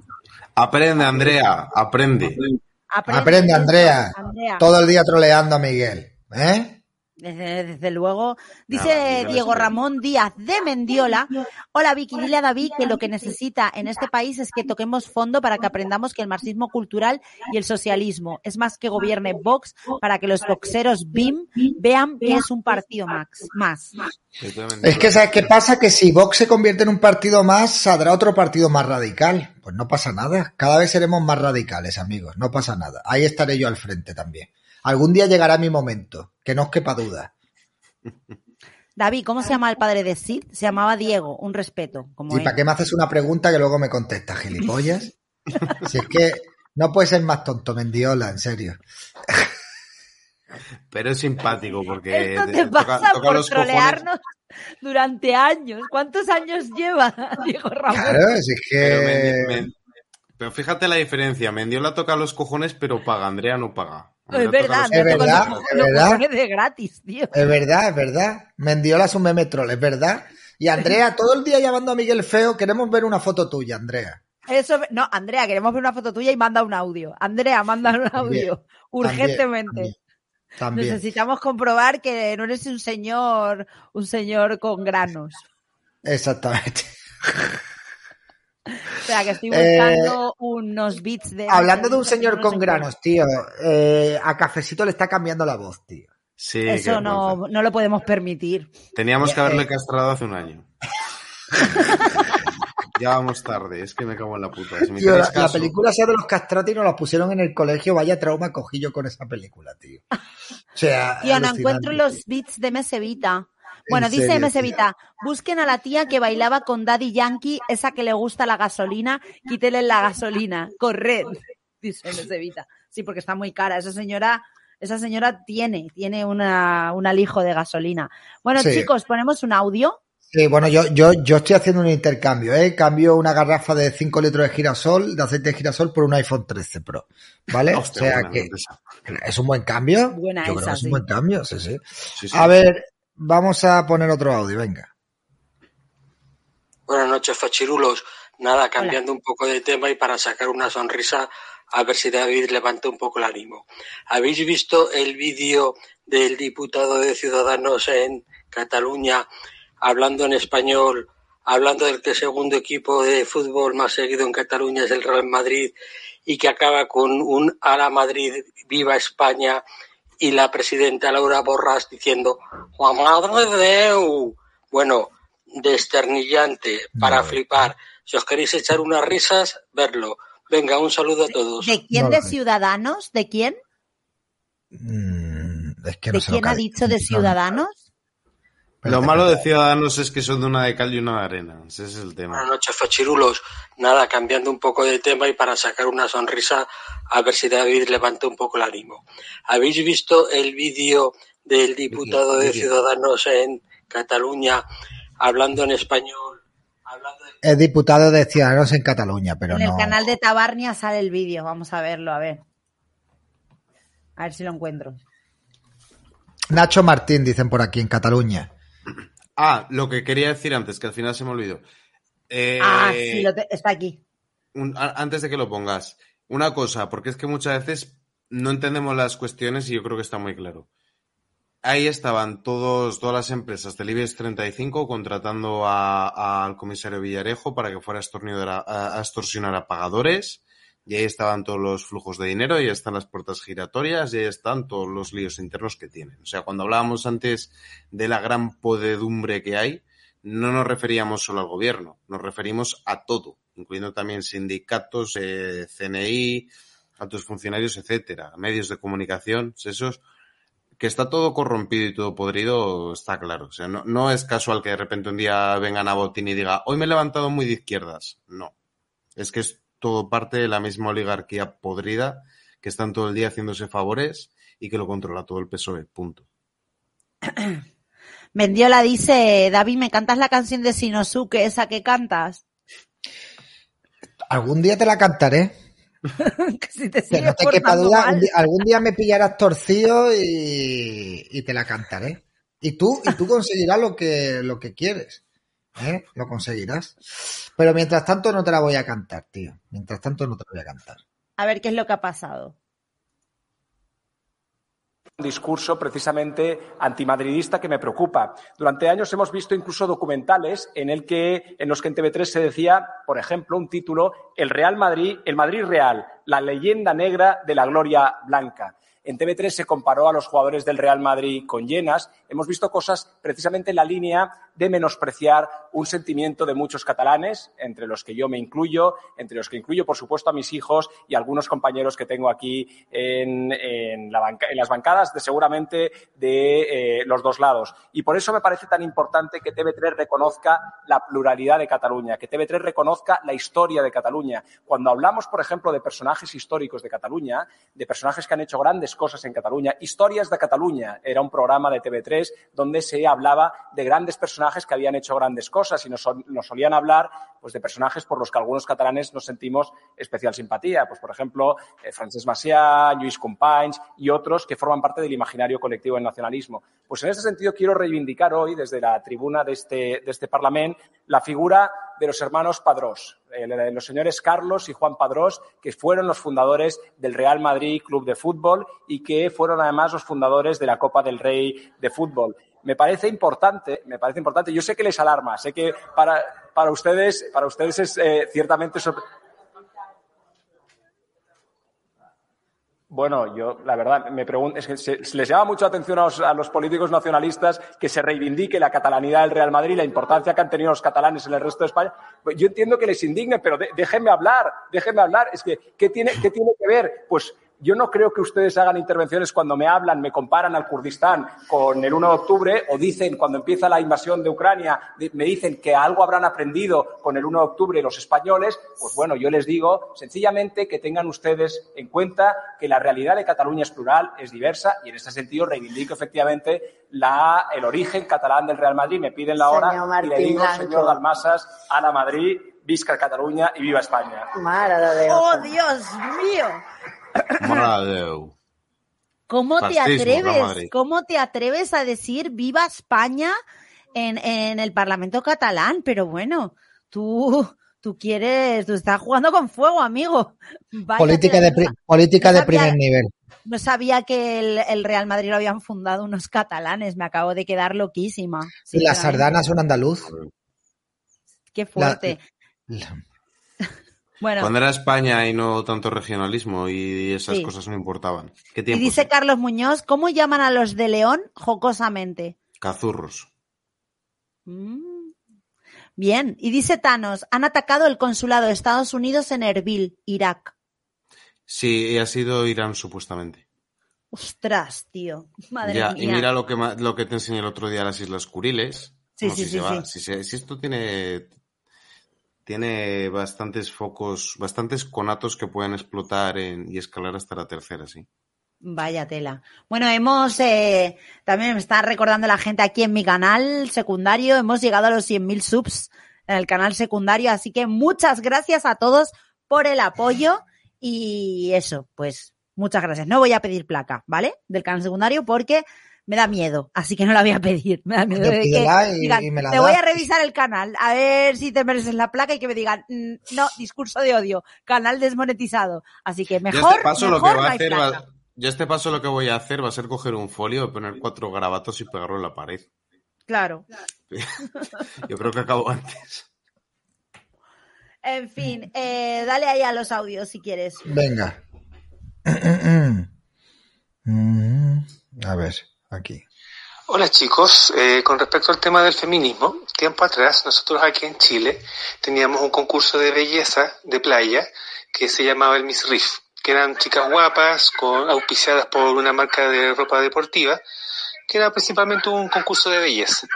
D: Aprende, Andrea, aprende.
B: Aprende, Andrea.
A: Andrea.
B: Todo el día troleando a Miguel. ¿Eh?
A: Desde, desde luego. Dice Diego Ramón Díaz de Mendiola. Hola Vicky, dile a David que lo que necesita en este país es que toquemos fondo para que aprendamos que el marxismo cultural y el socialismo es más que gobierne Vox para que los boxeros BIM vean que es un partido max, más.
B: Es que, ¿sabes qué pasa? Que si Vox se convierte en un partido más, saldrá otro partido más radical. Pues no pasa nada. Cada vez seremos más radicales, amigos. No pasa nada. Ahí estaré yo al frente también. Algún día llegará mi momento. Que no os quepa duda.
A: David, ¿cómo se llama el padre de Sid? Se llamaba Diego, un respeto. Como
B: ¿Y
A: él.
B: para qué me haces una pregunta que luego me contestas, gilipollas? si es que no puedes ser más tonto, Mendiola, en serio.
D: Pero es simpático porque
A: Esto te
D: toca-
A: pasa
D: toca
A: por
D: los cojones.
A: trolearnos durante años. ¿Cuántos años lleva Diego Ramón?
B: Claro, si es
D: Pero,
B: que...
D: Men- pero fíjate la diferencia. Mendiola toca los cojones, pero paga. Andrea no paga.
A: Es verdad,
B: Es verdad, es verdad.
A: de gratis, tío.
B: Es verdad, es verdad. Mendiola es un meme troll, es verdad. Y Andrea, todo el día llamando a Miguel Feo, queremos ver una foto tuya, Andrea.
A: Eso, no, Andrea, queremos ver una foto tuya y manda un audio. Andrea, manda un audio.
B: También,
A: urgentemente.
B: también, también.
A: Necesitamos comprobar que no eres un señor, un señor con granos.
B: Exactamente.
A: sea, que estoy
B: Eh,
A: buscando unos bits de...
B: Hablando de un señor con granos, tío, eh, a Cafecito le está cambiando la voz, tío.
D: Sí.
A: Eso no, no lo podemos permitir.
D: Teníamos que haberle
B: Eh,
D: castrado hace un año. ya vamos tarde, es que me cago en la puta. Si me
B: Tío, la, película esa de los castrati nos la pusieron en el colegio, vaya trauma cogí yo con esa película, tío. O sea,
A: Tío, no encuentro los beats de MS Vita. Bueno,
B: En
A: dice
B: serio,
A: MS
B: tío.
A: Vita, busquen a la tía que bailaba con Daddy Yankee, esa que le gusta la gasolina, quítele la gasolina, corred, dice MS Vita. Sí, porque está muy cara. Esa señora, esa señora tiene, tiene una, un alijo de gasolina. Bueno,
B: Sí.
A: chicos, ponemos un audio.
B: Sí, bueno, yo, yo, yo estoy haciendo un intercambio, ¿eh? Cambio una garrafa de 5 litros de girasol, de aceite de girasol, por un iPhone 13 Pro, ¿vale?
D: Hostia,
B: o sea
D: buena
B: que es un buen cambio.
A: Buena
B: yo creo
A: esa,
B: que es un buen cambio, sí, sí.
D: Sí, sí.
B: A ver, vamos a poner otro audio, venga.
L: Buenas noches, fachirulos. Nada, cambiando un poco de tema y para sacar una sonrisa, a ver si David levanta un poco el ánimo. ¿Habéis visto el vídeo del diputado de Ciudadanos en Cataluña hablando en español, hablando del que el segundo equipo de fútbol más seguido en Cataluña es el Real Madrid y que acaba con un a la Madrid, viva España y la presidenta Laura Borras diciendo ¡Juan madre de! Bueno, desternillante, para flipar. Si os queréis echar unas risas, verlo. Venga, un saludo a todos.
A: ¿De quién de. Ciudadanos? ¿De quién?
B: Mm, es que no
A: ¿De quién ha dicho de
B: no,
A: Ciudadanos?
D: Lo malo de Ciudadanos es que son de una de cal y una de arena. Ese es el tema.
L: Buenas noches, fachirulos. Nada, cambiando un poco de tema y para sacar una sonrisa, a ver si David levanta un poco el ánimo. ¿Habéis visto el vídeo del diputado de. Ciudadanos en Cataluña hablando en español? Hablando de...
B: Es diputado de Ciudadanos en Cataluña, pero
A: en el
B: no.
A: canal de Tabarnia sale el vídeo. Vamos a verlo, a ver. A ver si lo encuentro.
B: Nacho Martín, dicen por aquí, en Cataluña.
D: Ah, lo que quería decir antes, que al final se me olvidó. Eh,
A: ah, sí, lo te- está aquí.
D: un- a- antes de que lo pongas, una cosa, porque es que muchas veces no entendemos las cuestiones y yo creo que está muy claro. Ahí estaban todos, todas las empresas del IBEX 35 contratando al comisario Villarejo para que fuera a extorsionar a pagadores. Y ahí estaban todos los flujos de dinero, y ahí están las puertas giratorias, y ahí están todos los líos internos que tienen. O sea, cuando hablábamos antes de la gran podedumbre que hay, no nos referíamos solo al gobierno, nos referimos a todo, incluyendo también sindicatos, eh, CNI, altos funcionarios, etcétera, medios de comunicación, esos que está todo corrompido y todo podrido, está claro. O sea, no, no es casual que de repente un día vengan a Botín y diga, hoy me he levantado muy de izquierdas. No. Es que es todo parte de la misma oligarquía podrida que están todo el día haciéndose favores y que lo controla todo el PSOE. Punto.
A: Mendiola dice, David, ¿me cantas la canción de Sinosuke, esa que cantas?
B: Algún día te la cantaré.
A: que si te
B: Que
A: sigues
B: no te quepa duda, día- algún día me pillarás torcido y, y te la cantaré. Y tú, y tú conseguirás lo que, lo que quieres. ¿Eh? Lo conseguirás. Pero mientras tanto no te la voy a cantar, tío. Mientras tanto no te la voy a cantar.
A: A ver qué es lo que ha pasado.
M: un discurso precisamente antimadridista que me preocupa. Durante años hemos visto incluso documentales en, el que, en los que en TV3 se decía, por ejemplo, un título, El Real Madrid, el Madrid Real, la leyenda negra de la gloria blanca. En TV3 se comparó a los jugadores del Real Madrid con llenas. Hemos visto cosas precisamente en la línea de menospreciar un sentimiento de muchos catalanes, entre los que yo me incluyo, entre los que incluyo, por supuesto, a mis hijos y algunos compañeros que tengo aquí en, las bancadas de seguramente de eh, los dos lados. Y por eso me parece tan importante que TV3 reconozca la pluralidad de Cataluña, que TV3 reconozca la historia de Cataluña. Cuando hablamos, por ejemplo, de personajes históricos de Cataluña, de personajes que han hecho grandes cosas en Cataluña, Historias de Cataluña era un programa de TV3 donde se hablaba de grandes personajes que habían hecho grandes cosas y nos, sol- nos solían hablar pues, de personajes por los que algunos catalanes nos sentimos especial simpatía. Pues, por ejemplo, eh, Francesc Macià, Lluís Companys y otros que forman parte del imaginario colectivo del nacionalismo. Pues en este sentido quiero reivindicar hoy, desde la tribuna de este, de este Parlamento, la figura de los hermanos Padrós, los señores Carlos y Juan Padrós, que fueron los fundadores del Real Madrid Club de Fútbol y que fueron además los fundadores de la Copa del Rey de Fútbol. Me parece importante, me parece importante, yo sé que les alarma, sé que para, para ustedes, para ustedes es eh, ciertamente Bueno, yo, la verdad, me pregunto, es que se, les llama mucho atención a los, a los políticos nacionalistas que se reivindique la catalanidad del Real Madrid, la importancia que han tenido los catalanes en el resto de España. Yo entiendo que les indigne, pero déjenme hablar, déjenme hablar. Es que, ¿qué tiene, ¿qué tiene que ver? Pues yo no creo que ustedes hagan intervenciones cuando me hablan, me comparan al Kurdistán con el 1 de octubre o dicen cuando empieza la invasión de Ucrania, me dicen que algo habrán aprendido con el 1 de octubre los españoles, pues bueno, yo les digo sencillamente que tengan ustedes en cuenta que la realidad de Cataluña es plural, es diversa y en este sentido reivindico efectivamente la, el origen catalán del Real Madrid. Me piden la hora y le digo,
A: Blanco.
M: señor Dalmasas, a la Madrid, visca Cataluña y viva España.
A: ¡Oh, Dios mío!
D: Maradeu.
A: ¿Cómo te
D: Fascismo,
A: atreves? ¿Cómo te atreves a decir viva España en, en el Parlamento catalán? Pero bueno, tú, tú quieres, tú estás jugando con fuego, amigo. Vaya
B: Política de, pri- política
A: No
B: de
A: sabía-
B: primer nivel.
A: No sabía que el, el Real Madrid lo habían fundado unos catalanes. Me acabo de quedar loquísima.
B: Y las sardanas son andaluz.
A: Qué fuerte. Bueno,
D: Cuando era España y no tanto regionalismo y esas
A: Sí.
D: cosas no importaban. ¿Qué
A: y dice Carlos Muñoz, ¿cómo llaman a los de León jocosamente?
D: Cazurros.
A: Mm. Bien, y dice Thanos, han atacado el consulado de Estados Unidos en Erbil, Irak.
D: Sí, y ha sido Irán supuestamente.
A: Ostras, tío. Madre
D: Ya,
A: mía.
D: y mira lo que, lo que te enseñé el otro día, las Islas Kuriles.
A: Sí,
D: No,
A: sí,
D: si
A: sí,
D: se va-
A: sí.
D: Si, se- si esto tiene, tiene bastantes focos, bastantes conatos que pueden explotar y escalar hasta la tercera, sí.
A: Vaya tela. Bueno, hemos, eh, también me está recordando la gente aquí en mi canal secundario, hemos llegado a los 100.000 subs en el canal secundario, así que muchas gracias a todos por el apoyo y eso, pues muchas gracias. No voy a pedir placa, ¿vale? Del canal secundario porque me da miedo, así que no la voy a pedir. Me da miedo
B: Yo
A: de que
B: y-
A: digan,
B: y me la
A: te voy
B: das".
A: a revisar el canal, a ver si te mereces la placa y que me digan, "Mm, no, discurso de odio, canal desmonetizado. Así que
D: Yo
A: mejor,
D: este paso lo que voy
A: no
D: a hacer va, yo este paso lo que voy a hacer va a ser coger un folio, poner cuatro garabatos y pegarlo en la pared.
A: Claro.
D: Yo creo que acabo antes.
A: En fin, eh, dale ahí a los audios si quieres.
B: Venga. Mm, A ver,
N: Hola chicos, Eh, con respecto al tema del feminismo, tiempo atrás nosotros aquí en Chile teníamos un concurso de belleza de playa que se llamaba el Miss Riff, que eran chicas guapas, con, auspiciadas por una marca de ropa deportiva, que era principalmente un concurso de belleza.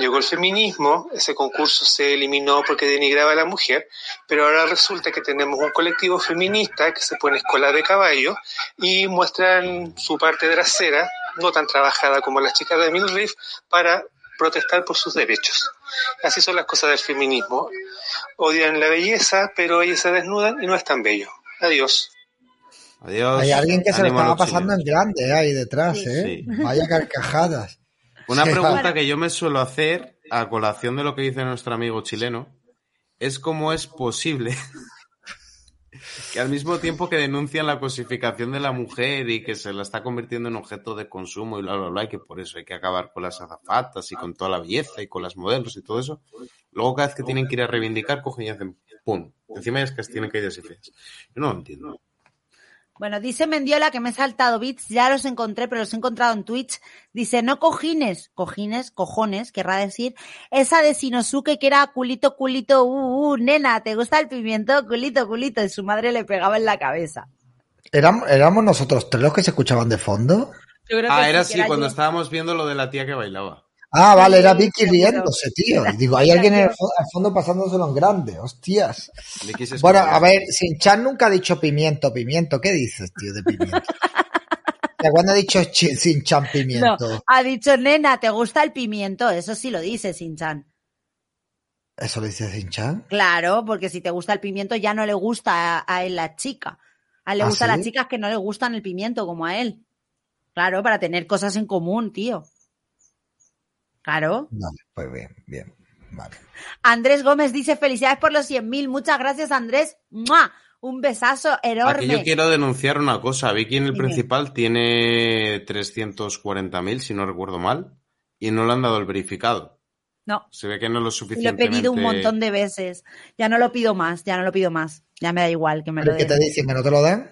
N: Llegó el feminismo, ese concurso se eliminó porque denigraba a la mujer, pero ahora resulta que tenemos un colectivo feminista que se pone escolar de caballo y muestran su parte trasera, no tan trabajada como las chicas de Milriff, para protestar por sus derechos. Así son las cosas del feminismo. Odian la belleza, pero ellos se desnudan y no es tan bello. Adiós.
D: Adiós.
B: Hay alguien que se lo
D: a
B: estaba pasando en grande eh, ahí detrás,
D: Sí.
B: ¿eh?
D: Sí.
B: Vaya carcajadas.
D: Una
B: Sí.
D: pregunta que yo me suelo hacer a colación de lo que dice nuestro amigo chileno es cómo es posible que al mismo tiempo que denuncian la cosificación de la mujer y que se la está convirtiendo en objeto de consumo y bla, bla, bla, y que por eso hay que acabar con las azafatas y con toda la belleza y con las modelos y todo eso, luego cada vez que tienen que ir a reivindicar cogen y hacen ¡pum! Encima es que tienen que ir así feas. Yo no lo entiendo.
A: Bueno, dice Mendiola que me he saltado bits, ya los encontré, pero los he encontrado en Twitch. Dice, no cojines, cojines, cojones, querrá decir, esa de Sinosuke que era culito, culito, uh, uh, nena, ¿te gusta el pimiento? Culito, culito, y su madre le pegaba en la cabeza.
B: ¿Éramos, éramos nosotros tres los que se escuchaban de fondo?
A: Yo creo que
D: Ah,
A: sí,
D: era así, cuando
A: yo.
D: estábamos viendo lo de la tía que bailaba.
B: Ah, vale, era Vicky riéndose, tío. Y digo, hay alguien en el fo- al fondo pasándoselo en grande, hostias. Bueno, a ver, Sinchan nunca ha dicho pimiento, pimiento. ¿Qué dices, tío, de pimiento? ¿Cuándo ha dicho Sinchan
A: No,
B: pimiento?
A: ha dicho, nena, ¿te gusta el pimiento? Eso sí lo dice Sinchan.
B: ¿Eso lo dice Sinchan?
A: Claro, porque si te gusta el pimiento ya no le gusta a, a él la chica. A él le
B: ¿Ah,
A: gustan
B: sí?
A: las chicas que no le gustan el pimiento como a él. Claro, para tener cosas en común, tío. Claro.
B: Vale, pues bien, bien.
A: Andrés Gómez dice felicidades por los 100.000. Muchas gracias, Andrés. ¡Mua! Un besazo enorme.
D: Aquí yo quiero denunciar una cosa. Vicky en el
A: Dime.
D: principal tiene 340.000, si no recuerdo mal, y no le han dado el verificado.
A: No.
D: Se ve que no lo
A: Lo he pedido un montón de veces. Ya no lo pido más, ya no lo pido más. Ya me da igual que me lo
B: ¿Pero qué
A: den.
B: te dicen? ¿Que no te lo den?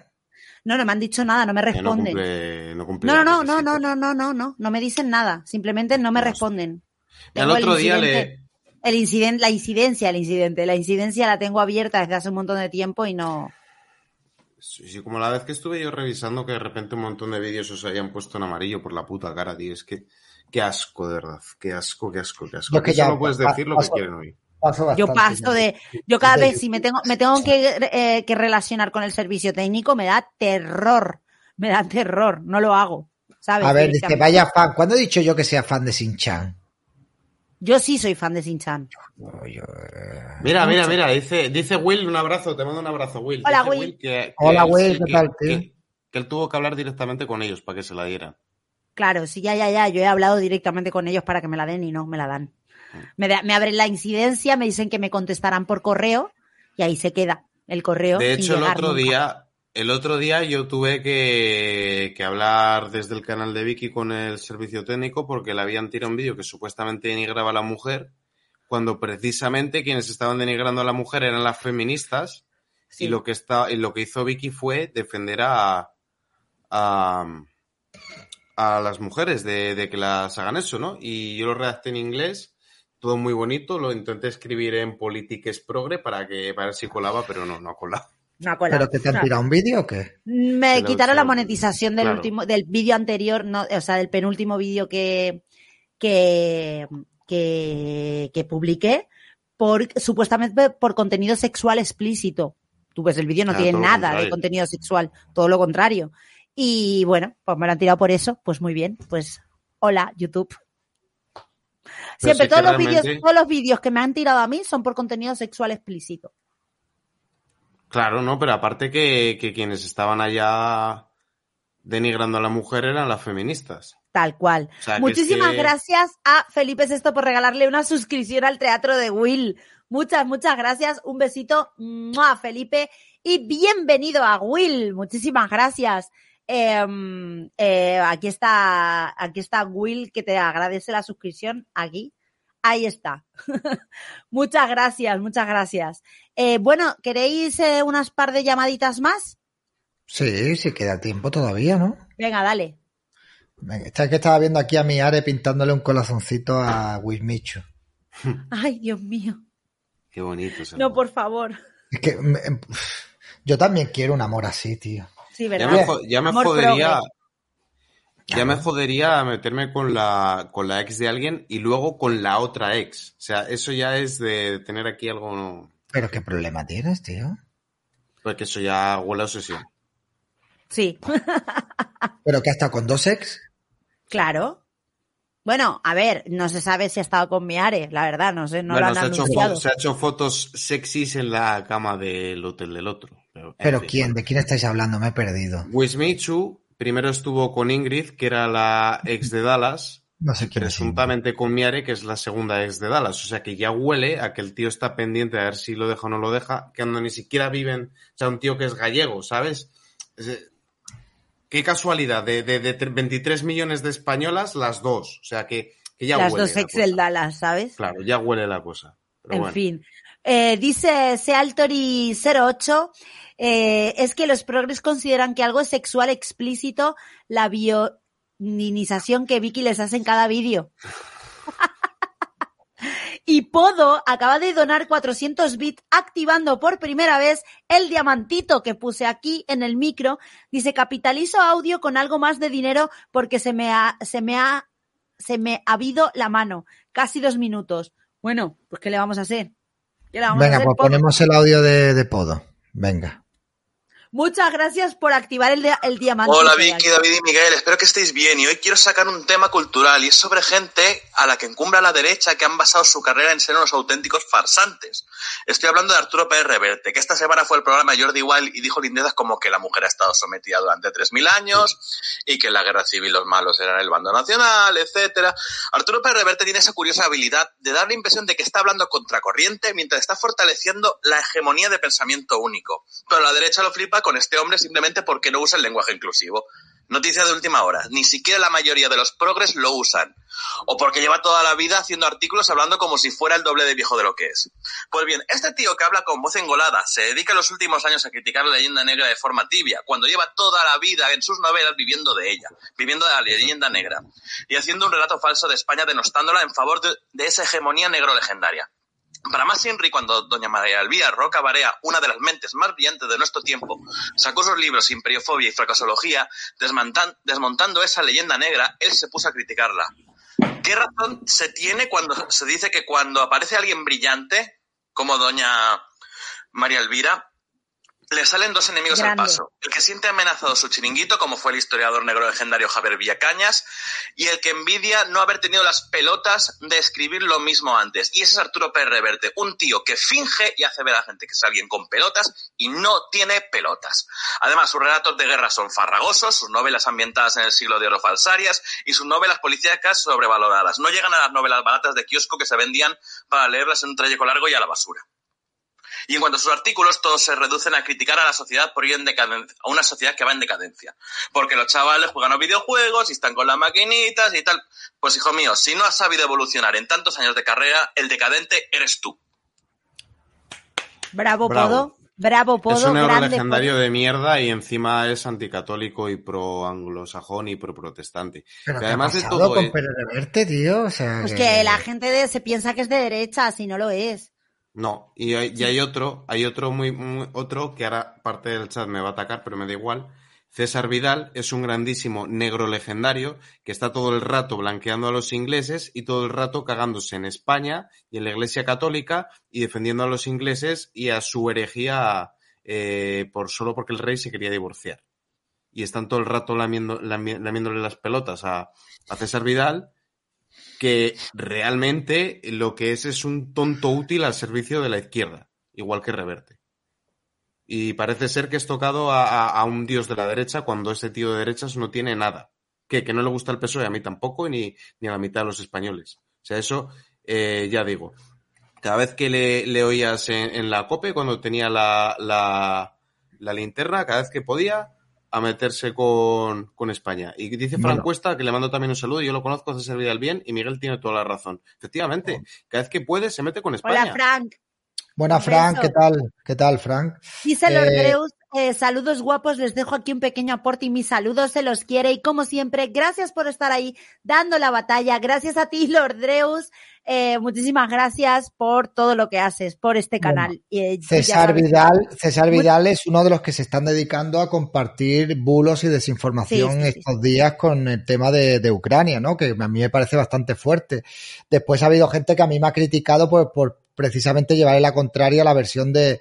A: No, no me han dicho nada, no me
D: Que no
A: responden.
D: cumple, no cumple
A: No, no, no, no, no, no, no, no, no, no me dicen nada. Simplemente no me responden.
D: El otro día
A: incidente- El incidente, la incidencia, el incidente, la incidencia la tengo abierta desde hace un montón de tiempo y no.
D: Sí, sí, como la vez que estuve yo revisando que de repente un montón de vídeos os habían puesto en amarillo por la puta cara, tío. Es que, qué asco, de verdad. Qué asco, qué asco, qué asco.
B: Yo que ya
D: solo puedes decir lo que quieren oír.
B: Paso
A: Yo paso de. Yo cada vez, si me tengo, me tengo que, eh, que relacionar con el servicio técnico, me da terror. Me da terror. No lo hago. ¿Sabes?
B: A ver, dice, vaya fan. ¿Cuándo he dicho yo que sea fan de Shin-Chan?
A: Yo sí soy fan de Shin-Chan.
D: Mira, mira,
A: Mucho.
D: mira, dice, dice Will, un abrazo, te mando un abrazo, Will.
A: Hola,
D: Dice
A: Will.
D: que, que
B: Hola,
D: él
B: Will,
D: sí
B: ¿qué tal, tío?
D: Que, que él tuvo que hablar directamente con ellos para que se la dieran.
A: Claro, sí, ya, ya, ya. Yo he hablado directamente con ellos para que me la den y no me la dan. Me, da- me abren la incidencia, me dicen que me contestarán por correo y ahí se queda el correo.
D: De hecho, el otro
A: nunca.
D: día, el otro día yo tuve que, que hablar desde el canal de Vicky con el servicio técnico porque le habían tirado un vídeo que supuestamente denigraba a la mujer, cuando precisamente quienes estaban denigrando a la mujer eran las feministas y lo que está, y lo que hizo Vicky fue defender a, a, a las mujeres de, de que las hagan eso, ¿no? Y yo lo redacté en inglés, todo muy bonito, lo intenté escribir en Politiques Progre para que para ver si colaba, pero no, no ha colado.
A: No ha colado.
B: ¿Pero que te han tirado un vídeo o qué?
A: Me quitaron la monetización del
D: claro.
A: último, del vídeo anterior, no, o sea, del penúltimo vídeo que, que, que, que publiqué por supuestamente por contenido sexual explícito. Tú ves, el vídeo no
D: Ah,
A: tiene nada de contenido sexual, todo lo contrario. Y bueno, pues me lo han tirado por eso, pues muy bien, pues hola, YouTube. Siempre,
D: si
A: todos los vídeos,
D: realmente-
A: todos los vídeos que me han tirado a mí son por contenido sexual explícito.
D: Claro, no, pero aparte que, que quienes estaban allá denigrando a la mujer eran las feministas.
A: Tal cual.
D: O sea, que
A: Muchísimas
D: es que-
A: gracias a Felipe Sexto por regalarle una suscripción al Teatro de Will. Muchas, muchas gracias. Un besito a Felipe y bienvenido a Will. Muchísimas gracias. Em, eh, aquí está, aquí está Will que te agradece la suscripción. Aquí. Ahí está. muchas gracias, muchas gracias. Eh, bueno, ¿queréis eh, unas par de llamaditas más?
B: Sí, sí queda tiempo todavía, ¿no?
A: Venga, dale.
B: Venga, Está que estaba viendo aquí a mi Are pintándole un corazoncito a Wismichu.
A: Ay, Dios mío.
D: Qué bonito. ese
A: No,
D: amor.
A: por favor.
B: Es que me- em, yo también quiero un amor así, tío.
A: Sí,
D: Ya
A: ¿verdad?
D: me, ya me jodería. Ya me jodería meterme con la, con la ex de alguien y luego con la otra ex. O sea, eso ya es de tener aquí algo. no-
B: Pero qué problema tienes, tío.
D: Porque eso ya huele a obsesión.
A: Sí,
B: Pero que hasta con dos ex.
A: claro. Bueno, a ver, no se sabe si ha estado con mi Are, la verdad, no sé, no
D: bueno,
A: lo
D: se
A: han
D: ha, hecho
A: anunciado.
D: se ha hecho fotos sexys en la cama del hotel del otro. Pero, fin.
B: quién, ¿de quién estáis hablando? Me he perdido.
D: Wismichu primero estuvo con Ingrid, que era la ex de Dallas,
B: No sé quién es.
D: presuntamente con Miare, que es la segunda ex de Dallas. O sea que ya huele a que el tío está pendiente a ver si lo deja o no lo deja, que no ni siquiera viven, o sea, un tío que es gallego, ¿sabes? Es, eh, qué casualidad, de, de, de 23 millones de españolas, las dos. O sea que, que ya
A: Las
D: huele.
A: dos
D: la
A: ex
D: cosa.
A: del Dallas, ¿sabes?
D: Claro, ya huele la cosa. Pero
A: en
D: bueno.
A: fin. Eh, dice Sealtori08, eh, es que los progres consideran que algo es sexual explícito la bionización que Vicky les hace en cada vídeo. Y Podo acaba de donar 400 bits activando por primera vez el diamantito que puse aquí en el micro. Dice, capitalizo audio con algo más de dinero porque se me ha, se me ha, se me ha habido la mano. Casi dos minutos. Bueno, pues ¿qué le vamos a hacer? ¿Qué le vamos a
B: Venga,
A: hacer,
B: pues ponemos el audio de, de Podo. Venga.
A: Muchas gracias por activar el, el diamante.
O: Hola Vicky, David y Miguel, espero que estéis bien y hoy quiero sacar un tema cultural y es sobre gente a la que encumbra la derecha que han basado su carrera en ser unos auténticos farsantes. Estoy hablando de Arturo Pérez Reverte, que esta semana fue el programa de Jordi Wild y dijo lindezas como que la mujer ha estado sometida durante 3.000 años y que en la guerra civil los malos eran el bando nacional, etcétera. Arturo Pérez Reverte tiene esa curiosa habilidad de dar la impresión de que está hablando contracorriente mientras está fortaleciendo la hegemonía de pensamiento único. Pero la derecha lo flipa con este hombre simplemente porque no usa el lenguaje inclusivo. Noticia de última hora. Ni siquiera la mayoría de los progres lo usan. O porque lleva toda la vida haciendo artículos hablando como si fuera el doble de viejo de lo que es. Pues bien, este tío que habla con voz engolada se dedica los últimos años a criticar la leyenda negra de forma tibia, cuando lleva toda la vida en sus novelas viviendo de ella, viviendo de la leyenda negra, y haciendo un relato falso de España denostándola en favor de, de esa hegemonía negro legendaria. Para más Henry, cuando doña María Elvira Roca Barea, una de las mentes más brillantes de nuestro tiempo, sacó sus libros Imperiofobia y Fracasología, desmontan- desmontando esa leyenda negra, él se puso a criticarla. ¿Qué razón se tiene cuando se dice que cuando aparece alguien brillante, como doña María Elvira, le salen dos enemigos
P: Grande.
O: al paso. El que siente amenazado su chiringuito, como fue el historiador negro legendario Javier Villacañas, y el que envidia no haber tenido las pelotas de escribir lo mismo antes. Y ese es Arturo Pérez Reverte, un tío que finge y hace ver a la gente que es alguien con pelotas y no tiene pelotas. Además, sus relatos de guerra son farragosos, sus novelas ambientadas en el siglo de oro falsarias y sus novelas policíacas sobrevaloradas. No llegan a las novelas baratas de kiosco que se vendían para leerlas en un trayecto largo y a la basura. Y en cuanto a sus artículos, todos se reducen a criticar a la sociedad por ir en decadencia, a una sociedad que va en decadencia. Porque los chavales juegan a videojuegos y están con las maquinitas y tal. Pues hijo mío, si no has sabido evolucionar en tantos años de carrera, el decadente eres tú.
A: Bravo,
D: Bravo.
A: Podo. Bravo, Podo.
D: es un euro legendario
A: Podo.
D: de mierda y encima es anticatólico y pro anglosajón y pro protestante.
B: Pero
D: Y
B: ¿qué ha
D: además de todo,
B: con Reverte, tío? O sea,
A: Pues que la gente de- se piensa que es de derecha, si no lo es.
D: No, y hay, y hay otro, hay otro muy, muy- otro que ahora parte del chat me va a atacar, pero me da igual. César Vidal es un grandísimo negro legendario que está todo el rato blanqueando a los ingleses y todo el rato cagándose en España y en la Iglesia Católica y defendiendo a los ingleses y a su herejía eh, por solo porque el rey se quería divorciar. Y están todo el rato lamiendo, lami- lamiéndole las pelotas a, a César Vidal que realmente lo que es es un tonto útil al servicio de la izquierda, igual que Reverte. Y parece ser que es tocado a, a- un dios de la derecha cuando ese tío de derechas no tiene nada. Que, no le gusta el PSOE, a mí tampoco, ni, ni a la mitad de los españoles. O sea, eso eh, ya digo. Cada vez que le, le oías en, en la COPE, cuando tenía la, la, la linterna, cada vez que podía, a meterse con, con España. Y dice Fran
B: Bueno.
D: Cuesta, que le mando también un saludo, yo lo conozco, César Vidal bien, y Miguel tiene toda la razón. Efectivamente, cada vez que puede se mete con España.
A: Hola, Frank.
B: Buena, Frank. ¿qué tal? ¿Qué tal, Frank?
A: Dice Lord Dreus, eh, saludos guapos, les dejo aquí un pequeño aporte y mis saludos se los quiere y como siempre, gracias por estar ahí dando la batalla, gracias a ti Lord Dreus, eh, muchísimas gracias por todo lo que haces, por este canal. Eh, ya
B: César Vidal, César Vidal es uno de los que se están dedicando a compartir bulos y desinformación
A: Sí, sí, sí.
B: estos días con el tema de, de Ucrania, ¿no? Que a mí me parece bastante fuerte. Después ha habido gente que a mí me ha criticado por, por precisamente llevarle la contraria a la versión de,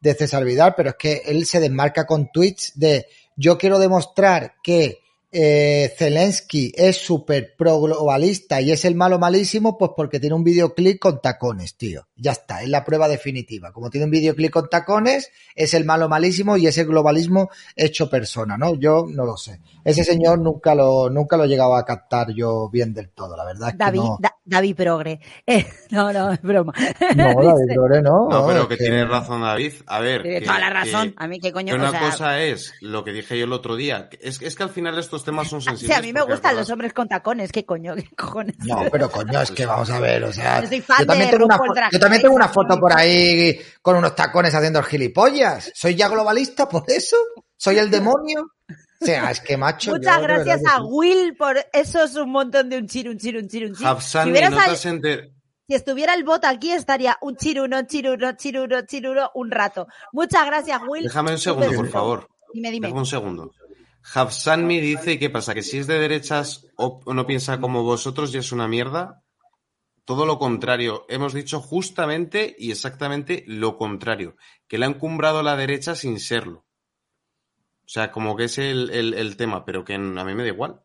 B: de César Vidal, pero es que él se desmarca con tweets de yo quiero demostrar que eh, Zelensky es súper pro globalista y es el malo malísimo, pues porque tiene un videoclip con tacones, tío. Ya está, es la prueba definitiva. Como tiene un videoclip con tacones, es el malo malísimo y es el globalismo hecho persona, ¿no? Yo no lo sé. Ese señor nunca lo, nunca lo he llegado a captar yo bien del todo, la verdad es que no.
A: Da- David Progre. Eh, no, no, es broma.
B: No, David Lore, no.
D: No, pero que
B: es
D: tiene razón David. A ver.
A: Tiene
D: que-
A: toda la
D: que-
A: razón. A mí qué coño,
D: que
A: o
D: una
A: sea-
D: cosa es lo que dije yo el otro día. que Es, es que al final estos temas son
A: Sí,
D: sensibles.
A: a mí me gustan los hombres con tacones, qué coño, qué cojones.
B: No, pero coño, es que vamos a ver, o sea,
A: Yo soy fan
B: yo también,
A: de
B: tengo una,
A: Drag
B: yo también tengo una foto por ahí con unos tacones haciendo el gilipollas. ¿Soy ya globalista por eso? ¿Soy el demonio? O sea, es que macho.
A: Muchas gracias a. Will por eso es un montón de un chiru, un chiru, un chiru, un chiru. Si,
D: no enter-
A: estuviera el bot aquí estaría un chiruno, chiruno, chiruno, chiruno un rato. Muchas gracias, Will.
D: Déjame un segundo, por favor.
A: Dime, dime.
D: Déjame un segundo. Hafsanmi dice, ¿y qué pasa? ¿Que si es de derechas o no piensa como vosotros ya es una mierda? Todo lo contrario. Hemos dicho justamente y exactamente lo contrario. Que le han cumbrado la derecha sin serlo. O sea, como que es el, el- el tema, pero que a mí me da igual.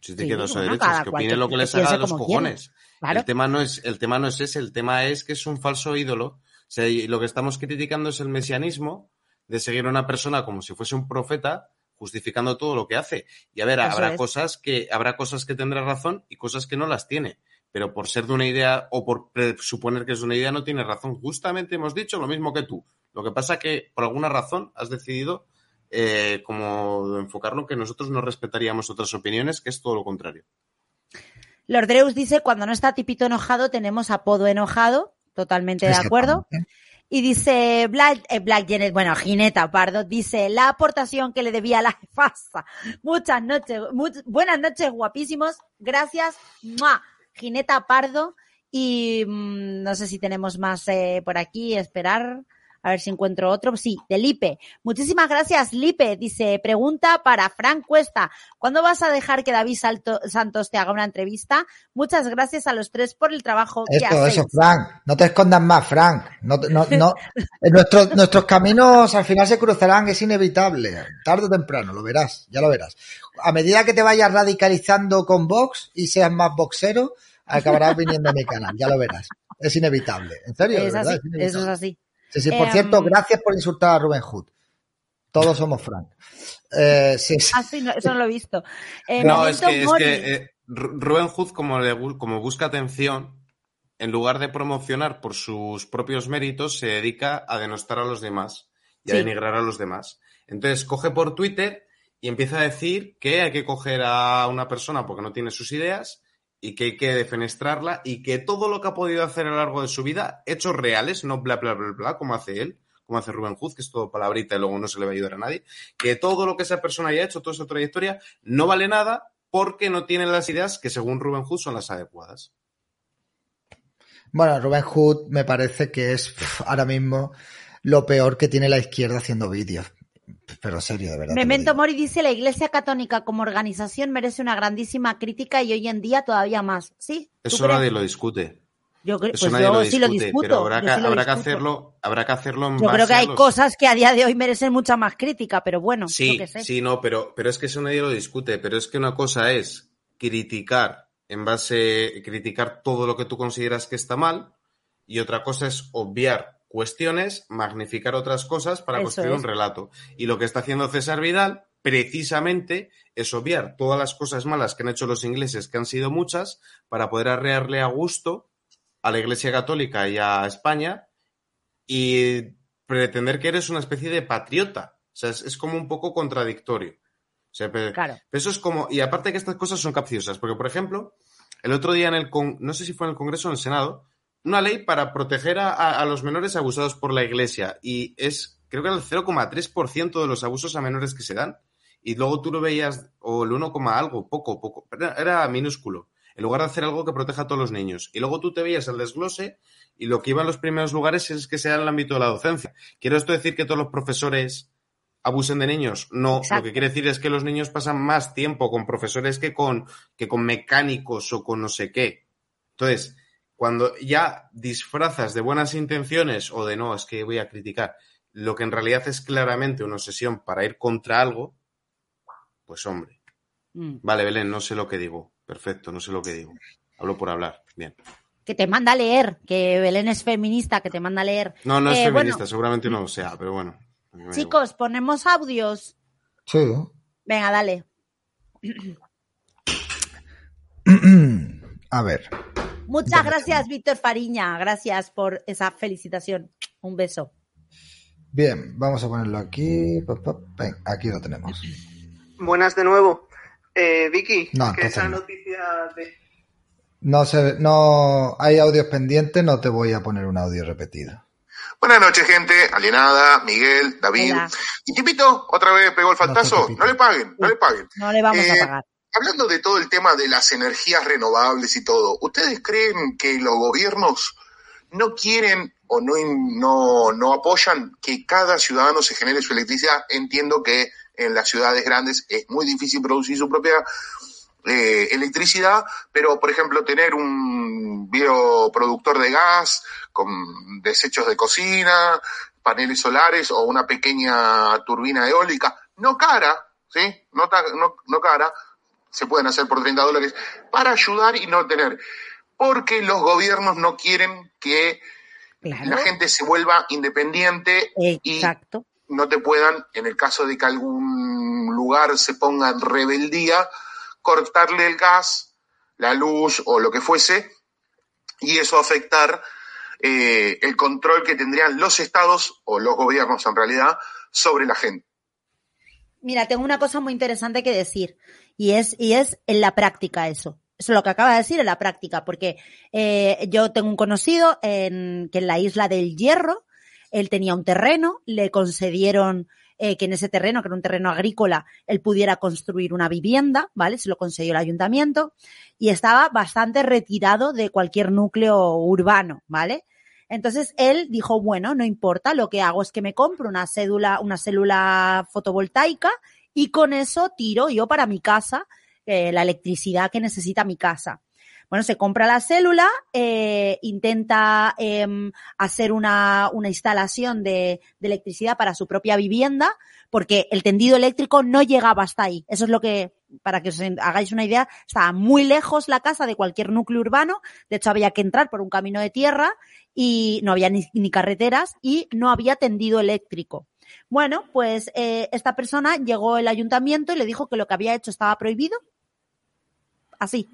D: Si te
A: Sí,
D: quedas a derechas, que
A: cual
D: opine
A: que-
D: lo que les haga de los cojones.
A: Claro.
D: El tema no es, el tema no es ese, el tema es que es un falso ídolo. O sea, y lo que estamos criticando es el mesianismo de seguir a una persona como si fuese un profeta, justificando todo lo que hace. Y a ver,
A: Eso
D: habrá
A: es.
D: cosas que, habrá cosas que tendrá razón y cosas que no las tiene. Pero por ser de una idea o por suponer que es una idea no tiene razón. Justamente hemos dicho lo mismo que tú. Lo que pasa que por alguna razón has decidido eh, como enfocarlo que nosotros no respetaríamos otras opiniones, que es todo lo contrario.
A: Lordreus dice, cuando no está tipito enojado, tenemos apodo enojado. Totalmente de acuerdo. Y dice Black, eh, Black Janet, bueno, Gineta Pardo, dice la aportación que le debía a la jefasa. Muchas noches, much- buenas noches, guapísimos. Gracias, ¡mua! Gineta Pardo. Y mm, no sé si tenemos más eh, por aquí, esperar. A ver si encuentro otro. Sí, de Lipe. Muchísimas gracias, Lipe. Dice, pregunta para Frank Cuesta. ¿Cuándo vas a dejar que David Salto- Santos te haga una entrevista? Muchas gracias a los tres por el trabajo que
B: Eso,
A: hacéis.
B: eso, Frank. No te escondas más, Frank. No, no, no. Eh, Nuestros, nuestros caminos al final se cruzarán, es inevitable. Tarde o temprano, lo verás, ya lo verás. A medida que te vayas radicalizando con Vox y seas más boxero, acabarás viniendo a mi canal, ya lo verás. Es inevitable. En serio,
A: Es
B: verdad,
A: así,
B: es inevitable.
A: eso es así.
B: Sí, sí, por
A: Em,
B: cierto, gracias por insultar a Rubén Hood. Todos somos Frank. Eh, sí, sí.
A: Ah, sí, no, eso no lo he visto. Eh,
D: No, es que, es que eh, Ru- Rubén Hood, como, le como busca atención, en lugar de promocionar por sus propios méritos, se dedica a denostar a los demás y a denigrar a los demás. Entonces, coge por Twitter y empieza a decir que hay que coger a una persona porque no tiene sus ideas y que hay que defenestrarla y que todo lo que ha podido hacer a lo largo de su vida, hechos reales, no bla, bla, bla, bla, como hace él, como hace Rubén Hood, que es todo palabrita y luego no se le va a ayudar a nadie, que todo lo que esa persona haya hecho, toda su trayectoria, no vale nada porque no tiene las ideas que según Rubén Hood son las adecuadas.
B: Bueno, Rubén Hood me parece que es ahora mismo lo peor que tiene la izquierda haciendo vídeos. Pero serio, de verdad.
A: Memento Mori dice la Iglesia Católica como organización merece una grandísima crítica y hoy en día todavía más. ¿Sí? ¿Tú
D: Eso
A: crees?
D: nadie lo discute.
A: Yo creo,
D: Eso
A: pues yo
D: lo
A: sí lo
D: discute,
A: discuto.
D: pero habrá, que,
A: sí
D: habrá que hacerlo, habrá que hacerlo en
A: Yo
D: base
A: creo que hay
D: los-
A: cosas que a día de hoy merecen mucha más crítica, pero bueno, yo
D: Sí,
A: sé.
D: sí, no, pero, pero es que eso nadie lo discute. Pero es que una cosa es criticar en base, criticar todo lo que tú consideras que está mal, y otra cosa es obviar cuestiones, magnificar otras cosas para
A: Eso
D: construir
A: es.
D: un relato. Y lo que está haciendo César Vidal, precisamente, es obviar todas las cosas malas que han hecho los ingleses, que han sido muchas, para poder arrearle a gusto a la Iglesia Católica y a España y pretender que eres una especie de patriota. O sea, es, es como un poco contradictorio. O sea,
A: Claro.
D: pero eso es como. Y aparte que estas cosas son capciosas, porque, por ejemplo, el otro día en el. con- no sé si fue en el Congreso o en el Senado, una ley para proteger a, a- a los menores abusados por la Iglesia. Y es, creo que era el 0,3% de los abusos a menores que se dan. Y luego tú lo veías, o el 1, algo, poco, poco. pero Era, minúsculo. En lugar de hacer algo que proteja a todos los niños. Y luego tú te veías el desglose y lo que iba en los primeros lugares es que sea en el ámbito de la docencia. ¿Quiero esto decir que todos los profesores abusen de niños? No,
A: Exacto.
D: lo que quiere decir es que los niños pasan más tiempo con profesores que con, que con mecánicos o con no sé qué. Entonces, cuando ya disfrazas de buenas intenciones o de no, es que voy a criticar, lo que en realidad es claramente una obsesión para ir contra algo, pues hombre.
A: Mm.
D: Vale, Belén, no sé lo que digo. Perfecto, no sé lo que digo. Hablo por hablar. Bien.
A: Que te manda a leer, que Belén es feminista, que te manda a leer.
D: No, no es
A: Eh,
D: feminista,
A: bueno,
D: seguramente no lo sea, pero bueno.
A: chicos, ponemos audios.
B: Sí.
A: Venga, dale.
B: A ver.
A: Muchas gracias, Víctor Fariña. Gracias por esa felicitación. Un beso.
B: Bien, vamos a ponerlo aquí. Aquí lo tenemos.
H: Buenas de nuevo. Eh, Vicky,
B: No,
H: que esa
B: no.
H: noticia de...
B: No sé, no hay audios pendientes, no te voy a poner un audio repetido.
P: Buenas noches, gente. Alienada, Miguel, David.
A: Hola.
P: Y Tipito, otra vez pegó el fantazo. No, le paguen, no le paguen.
A: No le vamos
P: Eh,
A: a pagar.
P: Hablando de todo el tema de las energías renovables y todo, ¿ustedes creen que los gobiernos no quieren o no, no, no apoyan que cada ciudadano se genere su electricidad? Entiendo que en las ciudades grandes es muy difícil producir su propia eh, electricidad, pero por ejemplo tener un bioproductor de gas con desechos de cocina, paneles solares o una pequeña turbina eólica, no cara, ¿sí? No, no, no cara, se pueden hacer por 30 dólares, para ayudar y no tener. Porque los gobiernos no quieren que la gente se vuelva independiente
A: Exacto.
P: y no te puedan, en el caso de que algún lugar se ponga en rebeldía, cortarle el gas, la luz o lo que fuese, y eso afectar eh, el control que tendrían los estados o los gobiernos en realidad sobre la gente.
A: Mira, tengo una cosa muy interesante que decir y es, y es en la práctica eso. Eso es lo que acaba de decir en la práctica, porque eh, yo tengo un conocido en, que en la isla del Hierro, él tenía un terreno, le concedieron eh, que en ese terreno, que era un terreno agrícola, él pudiera construir una vivienda, ¿vale? Se lo concedió el ayuntamiento y estaba bastante retirado de cualquier núcleo urbano, ¿vale? Entonces él dijo, bueno, no importa, lo que hago es que me compro una cédula, una célula fotovoltaica y con eso tiro yo para mi casa eh, la electricidad que necesita mi casa. Bueno, se compra la célula, eh, intenta em, hacer una, una instalación de, de, electricidad para su propia vivienda, porque el tendido eléctrico no llegaba hasta ahí. Eso es lo que, para que os hagáis una idea, estaba muy lejos la casa de cualquier núcleo urbano. De hecho, había que entrar por un camino de tierra y no había ni, ni carreteras y no había tendido eléctrico. Bueno, pues eh, esta persona llegó al ayuntamiento y le dijo que lo que había hecho estaba prohibido. Así,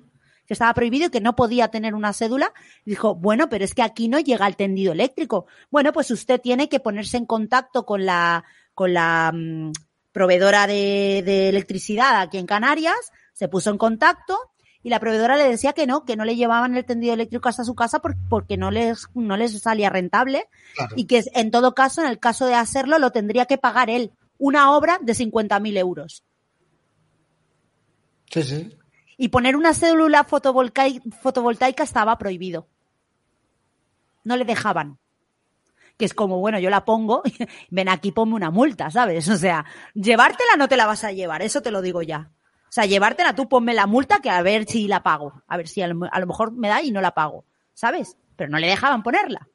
A: que estaba prohibido y que no podía tener una cédula. dijo, bueno, pero es que aquí no llega el tendido eléctrico. Bueno, pues usted tiene que ponerse en contacto con la, con la mmm, proveedora de electricidad aquí en Canarias, se puso en contacto y la proveedora le decía que no, que no le llevaban el tendido eléctrico hasta su casa porque no les, no les salía rentable claro. y que en todo caso, en el caso de hacerlo, lo tendría que pagar él, una obra de 50.000 euros.
B: Sí, sí.
A: Y poner una célula fotovoltaica, fotovoltaica estaba prohibido. No le dejaban. Que es como, bueno, yo la pongo, ven aquí, ponme una multa, ¿sabes? O sea, llevártela no te la vas a llevar, eso te lo digo ya. O sea, llevártela tú, ponme la multa que a ver si la pago. A ver si a lo, a lo mejor me da y no la pago, ¿sabes? Pero no le dejaban ponerla.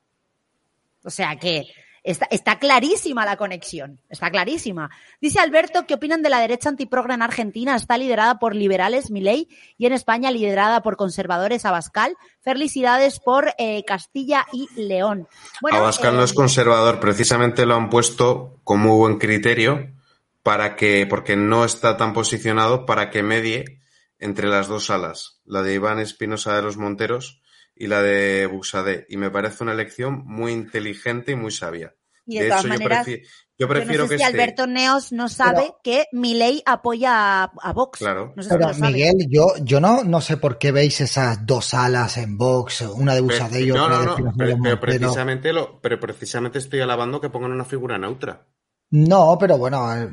A: O sea que Está, está, clarísima la conexión, está clarísima. Dice Alberto, ¿qué opinan de la derecha antiprogra en Argentina? Está liderada por liberales, Milei, y en España liderada por conservadores, Abascal. Felicidades por eh, Castilla y León.
D: Bueno, Abascal eh, no es conservador, precisamente lo han puesto como buen criterio para que, porque no está tan posicionado para que medie entre las dos alas, la de Iván Espinosa de los Monteros y la de Buxadé. Y me parece una elección muy inteligente y muy sabia.
A: Y de, de todas hecho, maneras, yo, prefiero, yo prefiero yo no sé que si esté... Alberto Neos no sabe pero, que Milei apoya a, a Vox.
D: Claro.
A: No sé
B: pero
A: si
B: Miguel, yo, yo no, no sé por qué veis esas dos alas en Vox, una de Buxadé y otra
D: no,
B: de
D: no,
B: Espinosa
D: pero,
B: de
D: pero,
B: Montero.
D: precisamente lo, pero precisamente estoy alabando que pongan una figura neutra.
B: No, pero bueno, eh,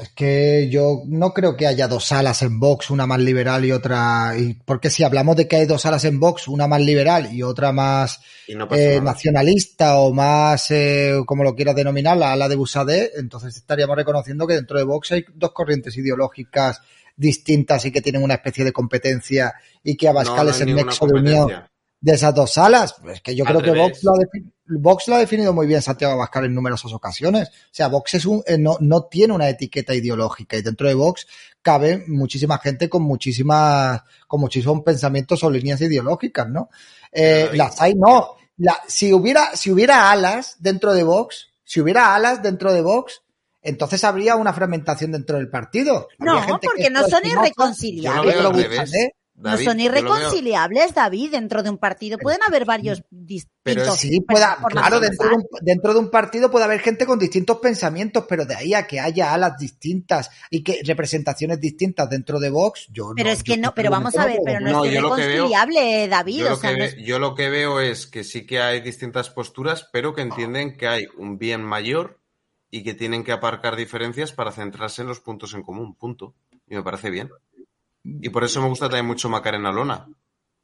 B: es que yo no creo que haya dos alas en Vox, una más liberal y otra. Y porque si hablamos de que hay dos alas en Vox, una más liberal y otra más
D: Y no
B: eh, nacionalista o más, eh, como lo quieras denominar, la ala de Busadé, entonces estaríamos reconociendo que dentro de Vox hay dos corrientes ideológicas distintas y que tienen una especie de competencia y que Abascal
D: No, no
B: es el nexo de unión. De esas dos alas. Es que yo
D: Al
B: creo que. Vox lo, ha defi- Vox lo ha definido muy bien Santiago Abascal en numerosas ocasiones. O sea, Vox es un, eh, no, no tiene una etiqueta ideológica y dentro de Vox cabe muchísima gente con muchísimas, con muchísimos pensamientos o líneas ideológicas, ¿no? Eh, las hay, no. La, si hubiera, si hubiera alas dentro de Vox, si hubiera alas dentro de Vox, entonces habría una fragmentación dentro del partido.
A: No,
B: gente que
A: porque no son irreconciliables.
B: que es
D: Yo lo veo al
B: pro-Busadé,
D: revés.
A: No
D: David,
A: son irreconciliables, David, dentro de un partido. Pueden haber varios distintos.
B: Pero sí, pueda, claro,
A: de
B: dentro de, un, dentro de un partido puede haber gente con distintos pensamientos, pero de ahí a que haya alas distintas y que representaciones distintas dentro de Vox, yo
A: Pero
B: no.
A: es que no, pero vamos a ver,
B: lo
A: pero no,
D: No,
A: es
D: veo-
A: irreconciliable, David.
D: Yo
A: o
D: lo,
A: sea,
D: que
A: no
D: ve-
A: es-
D: yo lo que veo es que sí que hay distintas posturas, pero que entienden que hay un bien mayor y que tienen que aparcar diferencias para centrarse en los puntos en común, punto. Y me parece bien. Y por eso me gusta también mucho Macarena Lona,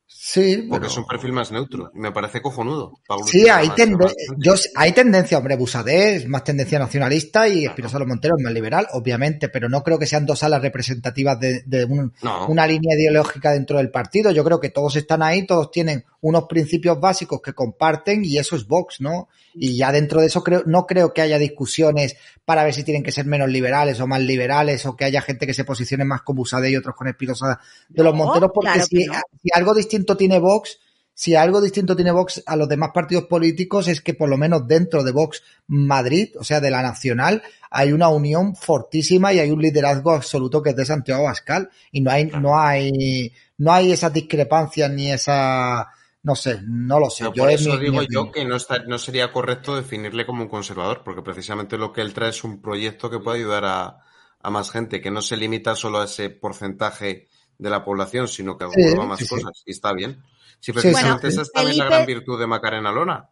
B: Sí,
D: porque
B: pero-
D: es un perfil más neutro. Y me parece cojonudo.
B: Sí, hay,
D: más,
B: tende-
D: más.
B: yo, hay tendencia, hombre, Busadé es más tendencia nacionalista y Espinosa Los Monteros es más liberal, obviamente, pero no creo que sean dos alas representativas de, de un-
D: No.
B: una línea ideológica dentro del partido. Yo creo que todos están ahí, todos tienen unos principios básicos que comparten y eso es Vox, ¿no? Y ya dentro de eso creo, no creo que haya discusiones para ver si tienen que ser menos liberales o más liberales o que haya gente que se posicione más con Busadé y otros con Espinosa de los
A: No,
B: Monteros, porque
A: claro
B: si,
A: no.
B: si algo distinto tiene Vox, si algo distinto tiene Vox a los demás partidos políticos es que por lo menos dentro de Vox Madrid, o sea, de la nacional, hay una unión fortísima y hay un liderazgo absoluto que es de Santiago Abascal. Y no hay, no hay, no hay esas discrepancias ni esa, no sé, no lo sé.
D: Pero
B: Yo
D: por
B: es
D: eso
B: mi-
D: digo
B: mi
D: yo que no, está, no sería correcto definirle como un conservador, porque precisamente lo que él trae es un proyecto que puede ayudar a, a más gente, que no se limita solo a ese porcentaje de la población, sino que
B: Sí,
D: más
B: sí, sí.
D: cosas. Y está bien. Si
B: Sí,
D: precisamente
B: sí, sí.
D: esa es también la
A: Felipe-
D: gran virtud de Macarena Lona.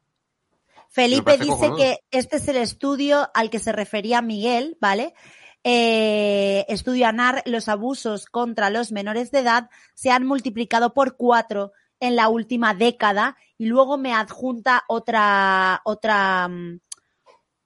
A: Felipe dice
D: cojonudo.
A: que este es el estudio al que se refería Miguel, ¿vale? Eh, estudio ANAR, los abusos contra los menores de edad se han multiplicado por cuatro en la última década y luego me adjunta otra, otra, mm,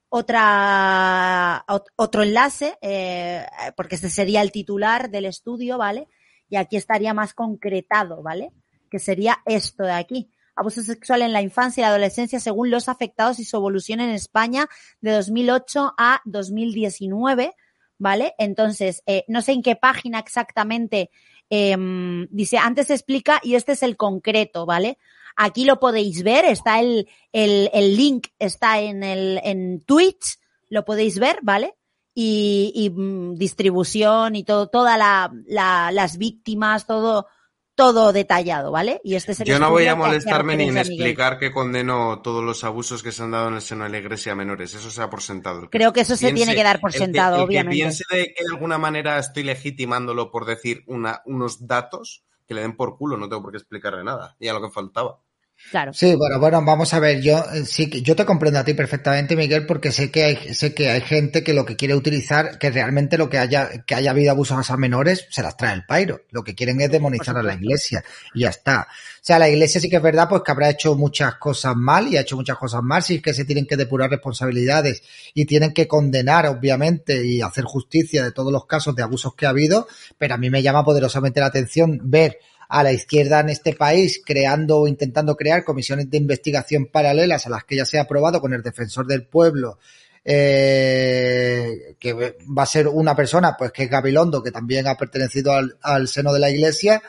A: otra, ot- otro enlace, eh, porque este sería el titular del estudio, ¿vale? Y aquí estaría más concretado, ¿vale? Que sería esto de aquí. Abuso sexual en la infancia y la adolescencia según los afectados y su evolución en España de 2008 a 2019, ¿vale? Entonces, eh, no sé en qué página exactamente em, dice, antes se explica y este es el concreto, ¿vale? Aquí lo podéis ver, está el, el, el link, está en el, en Twitch, lo podéis ver, ¿vale? Y, y, mm, distribución y todo, toda la, la- las víctimas, todo, todo detallado, ¿vale? Y este es el
D: Yo no voy a molestarme ni en
A: Miguel.
D: explicar que condeno todos los abusos que se han dado en el seno de la iglesia a menores. Eso se ha por sentado.
A: Creo que eso se
D: piense-
A: tiene que dar por
D: el que-
A: sentado,
D: el
A: obviamente.
D: Que piense de que de alguna manera estoy legitimándolo por decir una, unos datos que le den por culo, no tengo por qué explicarle nada. Y a lo que faltaba.
A: Claro.
B: Sí, bueno, bueno, vamos a ver, yo eh, sí que yo te comprendo a ti perfectamente, Miguel, porque sé que hay, sé que hay gente que lo que quiere utilizar, que realmente lo que haya, que haya habido abusos a menores, se las trae el pairo. Lo que quieren es demonizar a la iglesia. Y ya está. O sea, la iglesia sí que es verdad, pues que habrá hecho muchas cosas mal y ha hecho muchas cosas mal, sí que se tienen que depurar responsabilidades y tienen que condenar, obviamente, y hacer justicia de todos los casos de abusos que ha habido, pero a mí me llama poderosamente la atención ver a la izquierda en este país creando o intentando crear comisiones de investigación paralelas a las que ya se ha aprobado con el defensor del pueblo, eh, que va a ser una persona, pues que es Gabilondo, que también ha pertenecido al, al seno de la iglesia,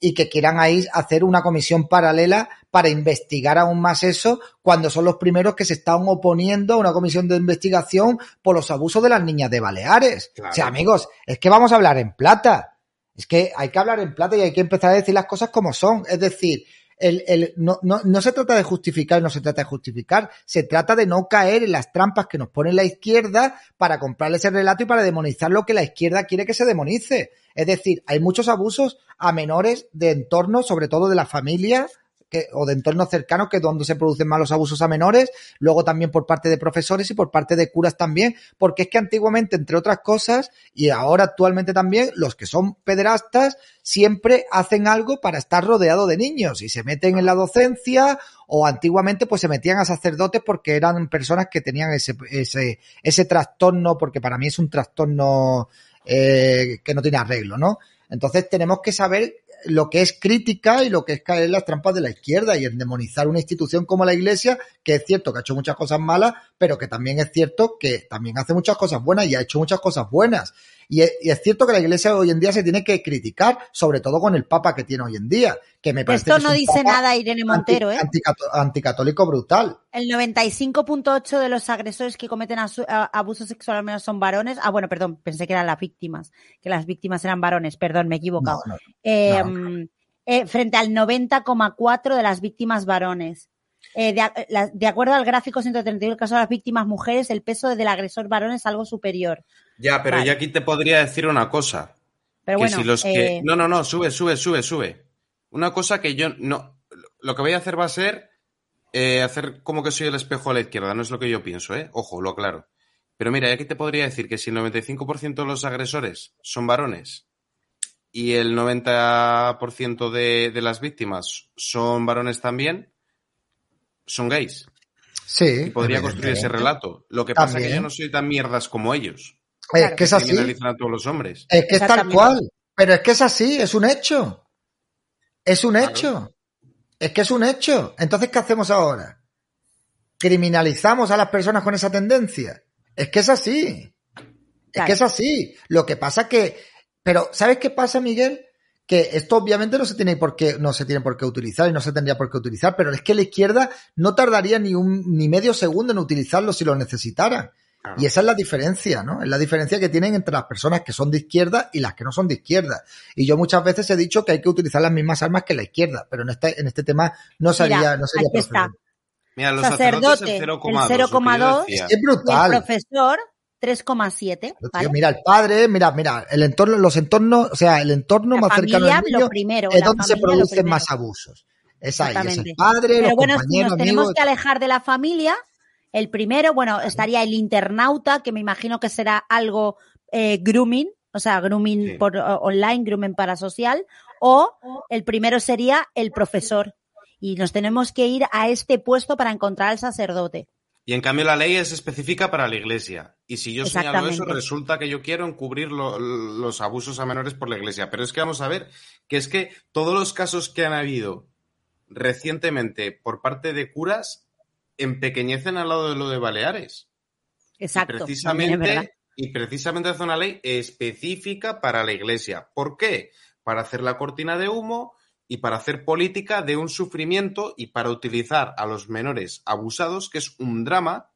B: y que quieran ahí hacer una comisión paralela para investigar aún más eso, cuando son los primeros que se están oponiendo a una comisión de investigación por los abusos de las niñas de Baleares.
D: Claro.
B: O sea, amigos, es que vamos a hablar en plata. Es que hay que hablar en plata y hay que empezar a decir las cosas como son. Es decir, el, no, no se trata de justificar, no se trata de justificar, se trata de no caer en las trampas que nos pone la izquierda para comprarle ese relato y para demonizar lo que la izquierda quiere que se demonice. Es decir, hay muchos abusos a menores de entorno, sobre todo de la familia, que, o de entornos cercanos, que es donde se producen más los abusos a menores, luego también por parte de profesores y por parte de curas también, porque es que antiguamente, entre otras cosas, y ahora actualmente también, los que son pederastas siempre hacen algo para estar rodeado de niños y se meten en la docencia o antiguamente pues se metían a sacerdotes porque eran personas que tenían ese, ese, ese trastorno, porque para mí es un trastorno eh, que no tiene arreglo, ¿no? Entonces tenemos que saber lo que es crítica y lo que es caer en las trampas de la izquierda y en demonizar una institución como la Iglesia, que es cierto que ha hecho muchas cosas malas, pero que también es cierto que también hace muchas cosas buenas y ha hecho muchas cosas buenas. Y es, y es cierto que la Iglesia hoy en día se tiene que criticar, sobre todo con el Papa que tiene hoy en día, que me parece
A: Esto
B: que es
A: no dice nada Irene Montero, ¿eh?
B: anti- anticato- anticatólico brutal.
A: El 95.8 de los agresores que cometen asu- a- abuso sexual al menos son varones. Ah, bueno, perdón, pensé que eran las víctimas, que las víctimas eran varones, perdón, me he equivocado.
B: No, no,
A: Eh,
B: no.
A: eh, frente al 90,4 de las víctimas varones. Eh, de, la- de acuerdo al gráfico 131, el caso de las víctimas mujeres, el peso del agresor varón es algo superior.
D: Ya, pero
A: Vale.
D: yo aquí te podría decir una cosa.
A: Pero
D: que
A: bueno,
D: si los que...
A: eh,
D: No, no, no, sube, sube, sube, sube. Una cosa que yo no... Lo que voy a hacer va a ser eh, hacer como que soy el espejo a la izquierda, no es lo que yo pienso, ¿eh? Ojo, lo aclaro. Pero mira, aquí te podría decir que si el 95% de los agresores son varones y el 90% de, de las víctimas son varones también, son gays.
B: Sí.
D: Y podría construir ese relato. Lo que pasa es que yo no soy tan mierdas como ellos.
B: Es que es así.
D: Criminalizan a todos los hombres.
B: Es que es tal cual. Pero es que es así, es un hecho. Es un hecho. Es que es un hecho. Entonces, ¿qué hacemos ahora? ¿Criminalizamos a las personas con esa tendencia? Es que es así. Es que es así. Lo que pasa que. Pero, ¿sabes qué pasa, Miguel? Que esto obviamente no se tiene por qué, no se tiene por qué utilizar y no se tendría por qué utilizar, pero es que la izquierda no tardaría ni un, ni medio segundo en utilizarlo si lo necesitaran. Y esa es la diferencia, ¿no? Es la diferencia que tienen entre las personas que son de izquierda y las que no son de izquierda. Y yo muchas veces he dicho que hay que utilizar las mismas armas que la izquierda, pero en este, en este tema no sería,
A: Mira,
B: no sería
A: aquí está.
D: Mira, los
A: Sacerdote,
D: sacerdotes
A: el
D: el 0,2. lo que yo
A: 0,2
D: decía.
B: Es brutal.
A: y el profesor 3,7.
B: Tío,
A: ¿vale?
B: mira, el padre, mira, mira, el entorno, los entornos, o sea, el entorno
A: La
B: más cercano al
A: lo
B: niño
A: primero,
B: es donde se
A: lo
B: producen más abusos. Es ahí, es el padre,
A: Pero
B: los
A: bueno, si
B: compañeros,
A: nos tenemos
B: amigos.
A: que alejar de la familia, el primero, bueno, estaría el internauta, que me imagino que será algo eh, grooming, o sea, grooming por o- online, grooming para social, o el primero sería el profesor. Y nos tenemos que ir a este puesto para encontrar al sacerdote.
D: Y en cambio la ley es específica para la iglesia. Y si yo señalo eso, resulta que yo quiero encubrir lo- los abusos a menores por la iglesia. Pero es que vamos a ver que es que todos los casos que han habido recientemente por parte de curas empequeñecen al lado de lo de Baleares.
A: Exacto.
D: Y precisamente, y precisamente hace una ley específica para la iglesia. ¿Por qué? Para hacer la cortina de humo y para hacer política de un sufrimiento y para utilizar a los menores abusados, que es un drama,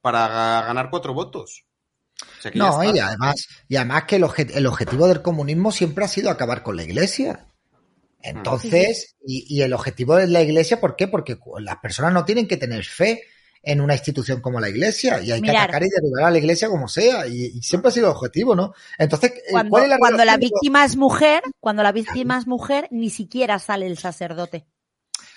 D: para ga- ganar cuatro votos. O sea
B: No, y además, y además que el, obje- el objetivo del comunismo siempre ha sido acabar con la iglesia. Entonces, y, y el objetivo de la iglesia, ¿por qué? Porque las personas no tienen que tener fe en una institución como la iglesia y hay que atacar y derribar a la iglesia como sea y, y siempre ha sido el objetivo, ¿no? Entonces, eh,
A: Cuando,
B: ¿cuál es la
A: cuando la víctima es mujer, cuando la víctima es mujer, ni siquiera sale el sacerdote.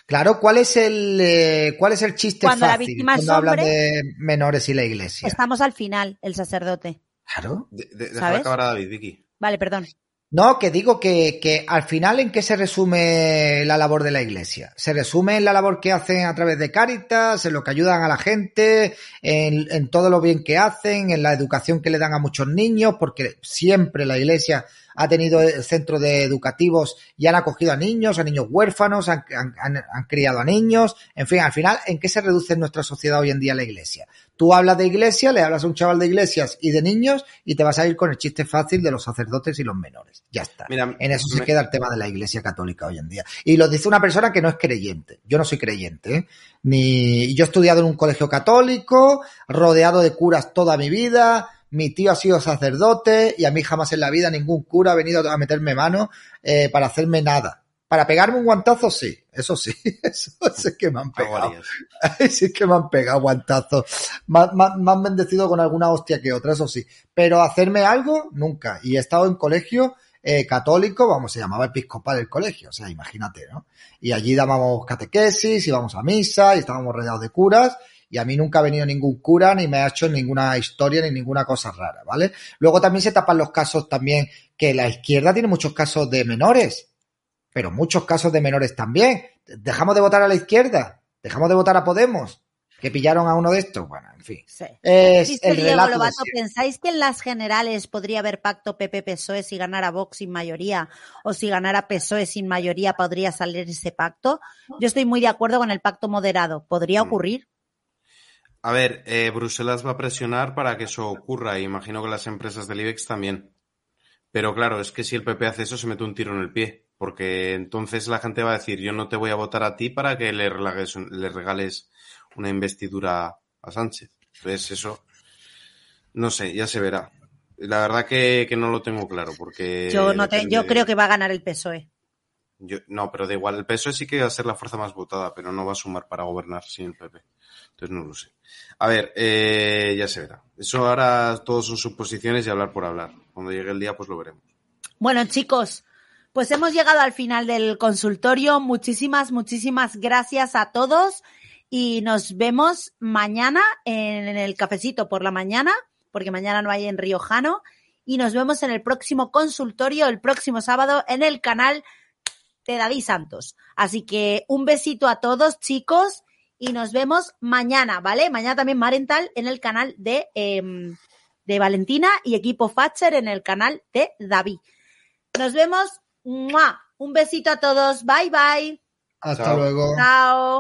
B: Claro, ¿cuál es el eh, cuál es el chiste
A: Cuando la víctima es
B: cuando hablan
A: hombre,
B: de menores y la iglesia?
A: Estamos al final, el sacerdote.
B: Claro.
D: De- de- deja de
A: ¿Sabes?
D: acabar a David, Vicky.
A: Vale, perdón.
B: No, que digo que, que al final en qué se resume la labor de la iglesia. Se resume en la labor que hacen a través de Cáritas, en lo que ayudan a la gente, en, en todo lo bien que hacen, en la educación que le dan a muchos niños, porque siempre la iglesia ha tenido centros de educativos y han acogido a niños, a niños huérfanos, han, han- han- han criado a niños. En fin, al final, ¿en qué se reduce en nuestra sociedad hoy en día la iglesia? Tú hablas de iglesia, le hablas a un chaval de iglesias y de niños y te vas a ir con el chiste fácil de los sacerdotes y los menores. Ya está.
D: Mira,
B: en eso se queda el tema de la iglesia católica hoy en día. Y lo dice una persona que no es creyente. Yo no soy creyente, ¿eh? Ni yo he estudiado en un colegio católico, rodeado de curas toda mi vida. Mi tío ha sido sacerdote y a mí jamás en la vida ningún cura ha venido a meterme mano eh, para hacerme nada. Para pegarme un guantazo, sí, eso sí, eso sí que me han pegado. sí es que me han pegado guantazos. Me, me me han bendecido con alguna hostia que otra, eso sí. Pero hacerme algo, nunca. Y he estado en colegio eh, católico, vamos, se llamaba episcopal el colegio, o sea, imagínate, ¿no? Y allí dábamos catequesis, íbamos a misa y estábamos rodeados de curas. Y a mí nunca ha venido ningún cura ni me ha hecho ninguna historia ni ninguna cosa rara, ¿vale? Luego también se tapan los casos también que la izquierda tiene muchos casos de menores pero muchos casos de menores también. ¿Dejamos de votar a la izquierda? ¿Dejamos de votar a Podemos? ¿Que pillaron a uno de estos? Bueno, en fin. Es
A: Dice
B: el relato
A: Lobato. ¿pensáis que en las generales podría haber pacto PP-PSOE si ganara Vox sin mayoría? ¿O si ganara PSOE sin mayoría podría salir ese pacto? Yo estoy muy de acuerdo con el pacto moderado. ¿Podría ocurrir?
D: A ver, eh, Bruselas va a presionar para que eso ocurra y imagino que las empresas del IBEX también. Pero claro, es que si el PP hace eso se mete un tiro en el pie, porque entonces la gente va a decir yo no te voy a votar a ti para que le regales, le regales una investidura a Sánchez. Entonces eso, no sé, ya se verá. La verdad que, que no lo tengo claro, porque...
A: Yo, no te- yo creo que va a ganar el PSOE.
D: yo- no, pero da igual. El PSOE sí que va a ser la fuerza más votada, pero no va a sumar para gobernar sin el PP. Entonces no lo sé. A ver, eh, ya se verá. Eso ahora todos son suposiciones y hablar por hablar. Cuando llegue el día, pues lo veremos.
A: Bueno, chicos, pues hemos llegado al final del consultorio. Muchísimas, muchísimas gracias a todos y nos vemos mañana en el cafecito por la mañana, porque mañana no hay en Riojano. Y nos vemos en el próximo consultorio, el próximo sábado, en el canal de David Santos. Así que un besito a todos, chicos, y nos vemos mañana, ¿vale? Mañana también Marental en el canal de, em, de Valentina y equipo Fatcher en el canal de David. Nos vemos. ¡Mua! Un besito a todos. Bye bye.
B: Hasta
D: Chao.
B: luego.
A: Chao.